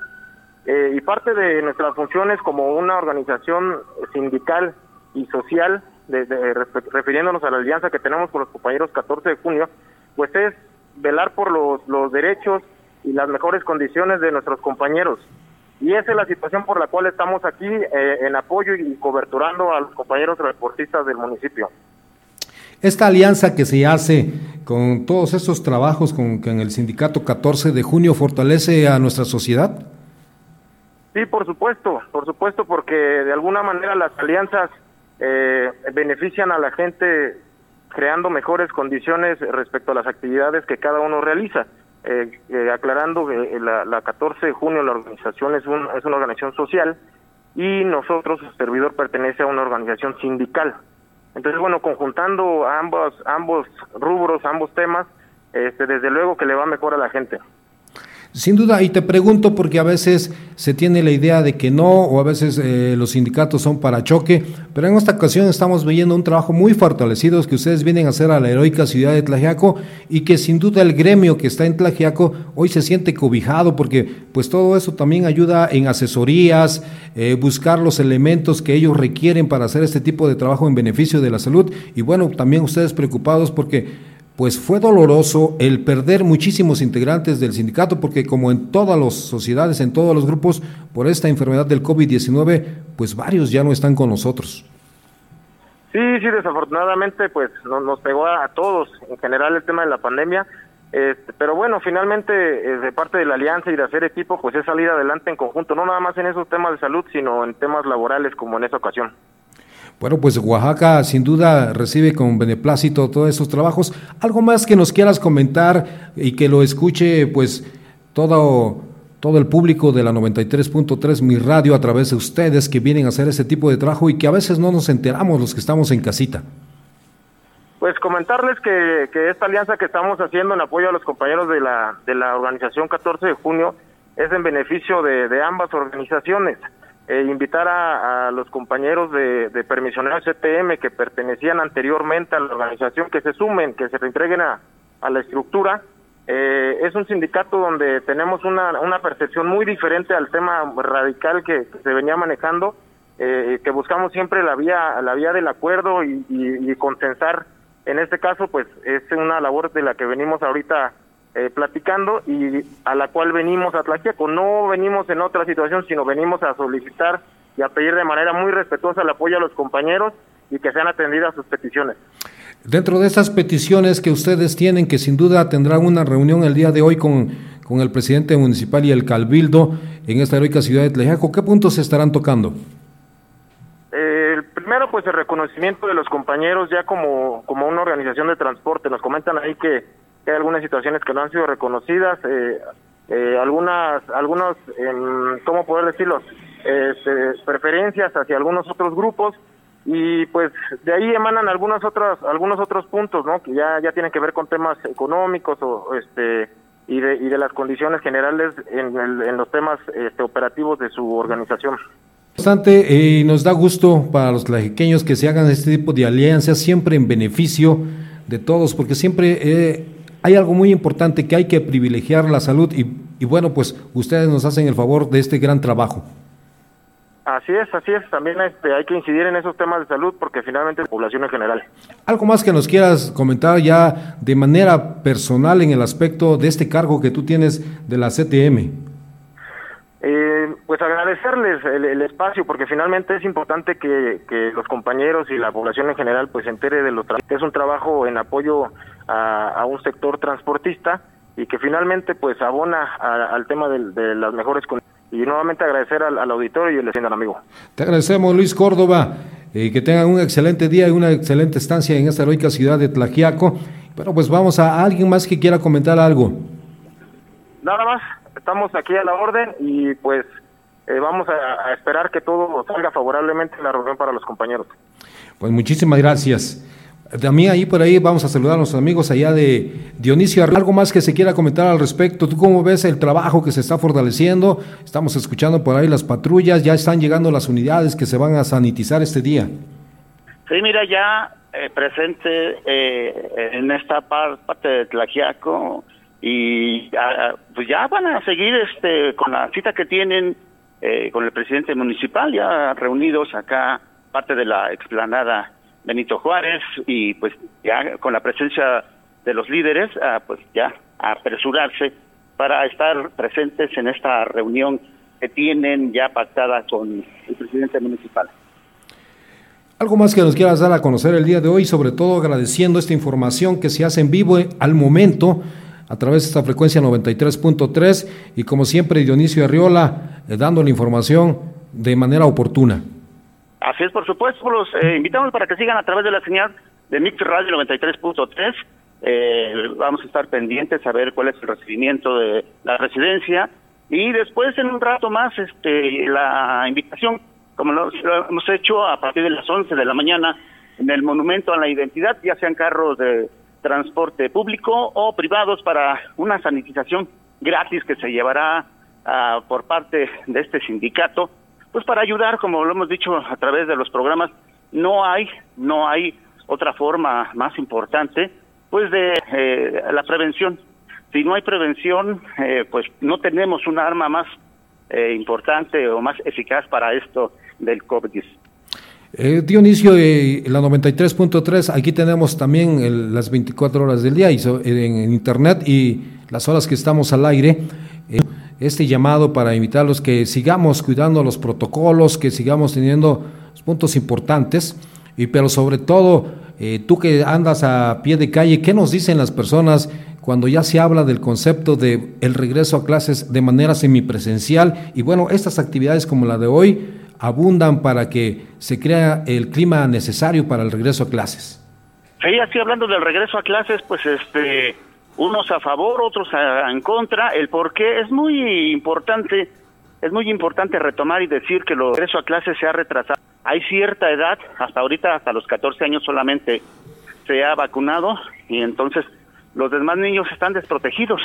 eh, y parte de nuestras funciones como una organización sindical y social, refiriéndonos a la alianza que tenemos con los compañeros 14 de junio, pues es velar por los, los derechos y las mejores condiciones de nuestros compañeros. Y esa es la situación por la cual estamos aquí eh, en apoyo y coberturando a los compañeros transportistas del municipio. esta alianza que se hace con todos estos trabajos con, con el sindicato 14 de junio fortalece a nuestra sociedad? Sí, por supuesto, por supuesto, porque de alguna manera las alianzas eh, benefician a la gente creando mejores condiciones respecto a las actividades que cada uno realiza. Eh, eh, aclarando que la, la 14 de junio la organización es, un, es una organización social y nosotros, el servidor, pertenece a una organización sindical. Entonces, bueno, conjuntando ambos, ambos rubros, ambos temas, este, desde luego que le va mejor a la gente. Sin duda, y te pregunto porque a veces se tiene la idea de que no, o a veces eh, los sindicatos son para choque, pero en esta ocasión estamos viendo un trabajo muy fortalecido que ustedes vienen a hacer a la heroica ciudad de Tlajiaco y que sin duda el gremio que está en Tlajiaco hoy se siente cobijado porque pues todo eso también ayuda en asesorías, eh, buscar los elementos que ellos requieren para hacer este tipo de trabajo en beneficio de la salud. Y bueno, también ustedes preocupados porque pues fue doloroso el perder muchísimos integrantes del sindicato, porque como en todas las sociedades, en todos los grupos, por esta enfermedad del COVID-19, pues varios ya no están con nosotros. Sí, sí, desafortunadamente, pues nos, pegó a, todos, en general el tema de la pandemia, este, pero bueno, finalmente, eh, de parte de la alianza y de hacer equipo, pues es salir adelante en conjunto, no nada más en esos temas de salud, sino en temas laborales como en esa ocasión. Bueno, pues Oaxaca sin duda recibe con beneplácito todos esos trabajos. ¿Algo más que nos quieras comentar y que lo escuche pues todo, todo el público de la 93.3 Mi Radio a través de ustedes que vienen a hacer ese tipo de trabajo y que a veces no nos enteramos los que estamos en casita? Pues comentarles que, esta alianza que estamos haciendo en apoyo a los compañeros de la, de la organización 14 de junio es en beneficio de ambas organizaciones. Eh, invitar a, los compañeros de, de permisioneros CTM que pertenecían anteriormente a la organización que se sumen, que se reentreguen a, a la estructura. Eh, es un sindicato donde tenemos una, una percepción muy diferente al tema radical que, se venía manejando, eh, que buscamos siempre la vía, la vía del acuerdo y, y, y consensar. En este caso, pues es una labor de la que venimos ahorita eh, platicando y a la cual venimos a Tlaxiaco. No venimos en otra situación, sino venimos a solicitar y a pedir de manera muy respetuosa el apoyo a los compañeros y que sean atendidas sus peticiones. Dentro de esas peticiones que ustedes tienen, que sin duda tendrán una reunión el día de hoy con, con el presidente municipal y el Calvildo en esta heroica ciudad de Tlaxiaco, ¿qué puntos se estarán tocando? Eh, el primero, pues el reconocimiento de los compañeros ya como, como una organización de transporte. Nos comentan ahí que hay algunas situaciones que no han sido reconocidas, eh, eh, algunas, algunos, eh, ¿cómo poder decirlo? Este, preferencias hacia algunos otros grupos y pues de ahí emanan algunos otros, algunos otros puntos, ¿no? Que ya, ya tienen que ver con temas económicos o este y de, y de las condiciones generales en, en los temas este, operativos de su organización. Bastante, y nos da gusto para los tlajequeños que se hagan este tipo de alianzas siempre en beneficio de todos, porque siempre hay algo muy importante que hay que privilegiar la salud y, bueno, pues ustedes nos hacen el favor de este gran trabajo. Así es, así es. También este, hay que incidir en esos temas de salud porque finalmente la población en general. ¿Algo más que nos quieras comentar ya de manera personal en el aspecto de este cargo que tú tienes de la CTM? Eh, pues agradecerles el, espacio porque finalmente es importante que, que, los compañeros y la población en general pues se entere de los Es un trabajo en apoyo a, un sector transportista y que finalmente pues abona al tema de, las mejores condiciones. Y nuevamente agradecer al, auditorio y el sientan amigo. Te agradecemos Luis Córdoba, y que tengan un excelente día y una excelente estancia en esta heroica ciudad de Tlajiaco. Bueno, pues vamos a alguien más que quiera comentar algo. Nada más, estamos aquí a la orden y pues eh, vamos a, a, esperar que todo salga favorablemente en la reunión para los compañeros. Pues muchísimas gracias. También ahí por ahí vamos a saludar a nuestros amigos allá de Dionisio. ¿Algo más que se quiera comentar al respecto? ¿Tú cómo ves el trabajo que se está fortaleciendo? Estamos escuchando por ahí las patrullas, ya están llegando las unidades que se van a sanitizar este día. Sí, mira, ya eh, presente eh, en esta parte de Tlajiaco y ah, pues ya van a seguir este con la cita que tienen eh, con el presidente municipal, ya reunidos acá, parte de la explanada Benito Juárez y pues ya con la presencia de los líderes, ah, pues ya apresurarse para estar presentes en esta reunión que tienen ya pactada con el presidente municipal. Algo más que nos quieras dar a conocer el día de hoy, sobre todo agradeciendo esta información que se hace en vivo al momento a través de esta frecuencia 93.3 y como siempre Dionisio Arriola eh, dando la información de manera oportuna. Así es, por supuesto, los eh, invitamos para que sigan a través de la señal de Mix Radio 93.3. Eh, vamos a estar pendientes a ver cuál es el recibimiento de la residencia. Y después en un rato más este la invitación como lo, hemos hecho a partir de las 11 de la mañana en el Monumento a la Identidad, ya sean carros de transporte público o privados para una sanitización gratis que se llevará ah, por parte de este sindicato, pues para ayudar, como lo hemos dicho a través de los programas, no hay, no hay otra forma más importante, pues de eh, la prevención. Si no hay prevención, eh, pues no tenemos un arma más eh, importante o más eficaz para esto del COVID-19. Eh, Dionisio, eh, la 93.3, aquí tenemos también las 24 horas del día y en, internet y las horas que estamos al aire. Este llamado para invitarlos que sigamos cuidando los protocolos, que sigamos teniendo puntos importantes, y pero sobre todo, eh, tú que andas a pie de calle, ¿qué nos dicen las personas cuando ya se habla del concepto de el regreso a clases de manera semipresencial? Y bueno, estas actividades como la de hoy, abundan para que se crea el clima necesario para el regreso a clases. Sí, así hablando del regreso a clases, pues este, unos a favor, otros en contra. El por qué es muy importante, es muy importante retomar y decir que el regreso a clases se ha retrasado. Hay cierta edad, hasta ahorita, hasta los 14 años solamente se ha vacunado y entonces los demás niños están desprotegidos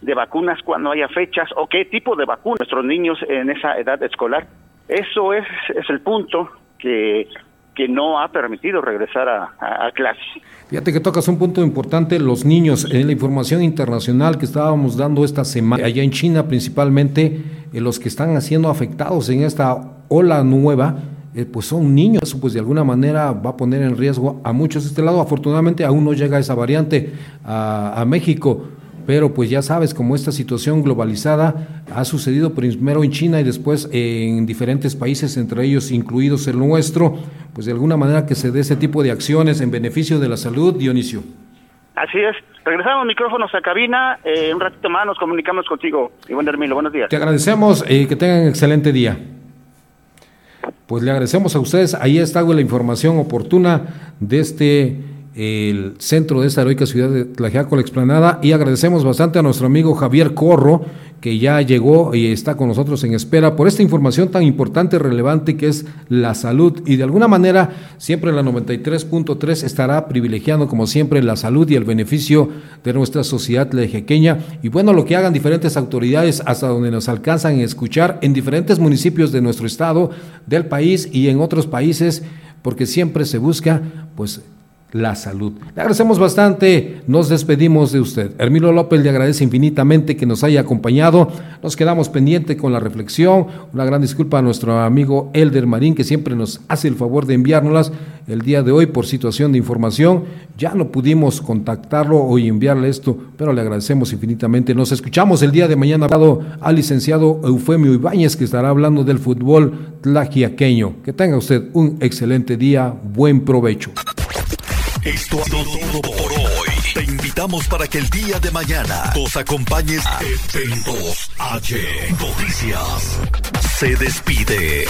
de vacunas cuando haya fechas o qué tipo de vacunas nuestros niños en esa edad escolar. Eso es, es el punto que, que no ha permitido regresar a, a, clases. Fíjate que tocas un punto importante, los niños, en la información internacional que estábamos dando esta semana, allá en China principalmente, eh, los que están siendo afectados en esta ola nueva, eh, pues son niños, eso pues de alguna manera va a poner en riesgo a muchos de este lado. Afortunadamente aún no llega esa variante a, a México, pero pues ya sabes, como esta situación globalizada ha sucedido primero en China y después en diferentes países, entre ellos incluidos el nuestro, pues de alguna manera que se dé ese tipo de acciones en beneficio de la salud, Dionisio. Así es. Regresamos micrófonos a cabina. Eh, un ratito más nos comunicamos contigo. Iván Hermilo, buenos días. Te agradecemos y eh, que tengan un excelente día. Pues le agradecemos a ustedes. Ahí está la información oportuna de este el centro de esta heroica ciudad de Tlaxiaco, la explanada, y agradecemos bastante a nuestro amigo Javier Corro, que ya llegó y está con nosotros en espera por esta información tan importante relevante que es la salud. Y de alguna manera, siempre la 93.3 estará privilegiando, como siempre, la salud y el beneficio de nuestra sociedad tlaxiaqueña. Y bueno, lo que hagan diferentes autoridades hasta donde nos alcanzan a escuchar en diferentes municipios de nuestro estado, del país y en otros países, porque siempre se busca, pues, la salud. Le agradecemos bastante, nos despedimos de usted. Hermilo López le agradece infinitamente que nos haya acompañado. Nos quedamos pendientes con la reflexión. Una gran disculpa a nuestro amigo Elder Marín, que siempre nos hace el favor de enviárnoslas el día de hoy por situación de información. Ya no pudimos contactarlo o enviarle esto, pero le agradecemos infinitamente. Nos escuchamos el día de mañana al licenciado Eufemio Ibáñez, que estará hablando del fútbol tlajiaqueño. Que tenga usted un excelente día, buen provecho. Esto ha sido todo por hoy. Te invitamos para que el día de mañana nos acompañes a Eventos H. Noticias. Se despide.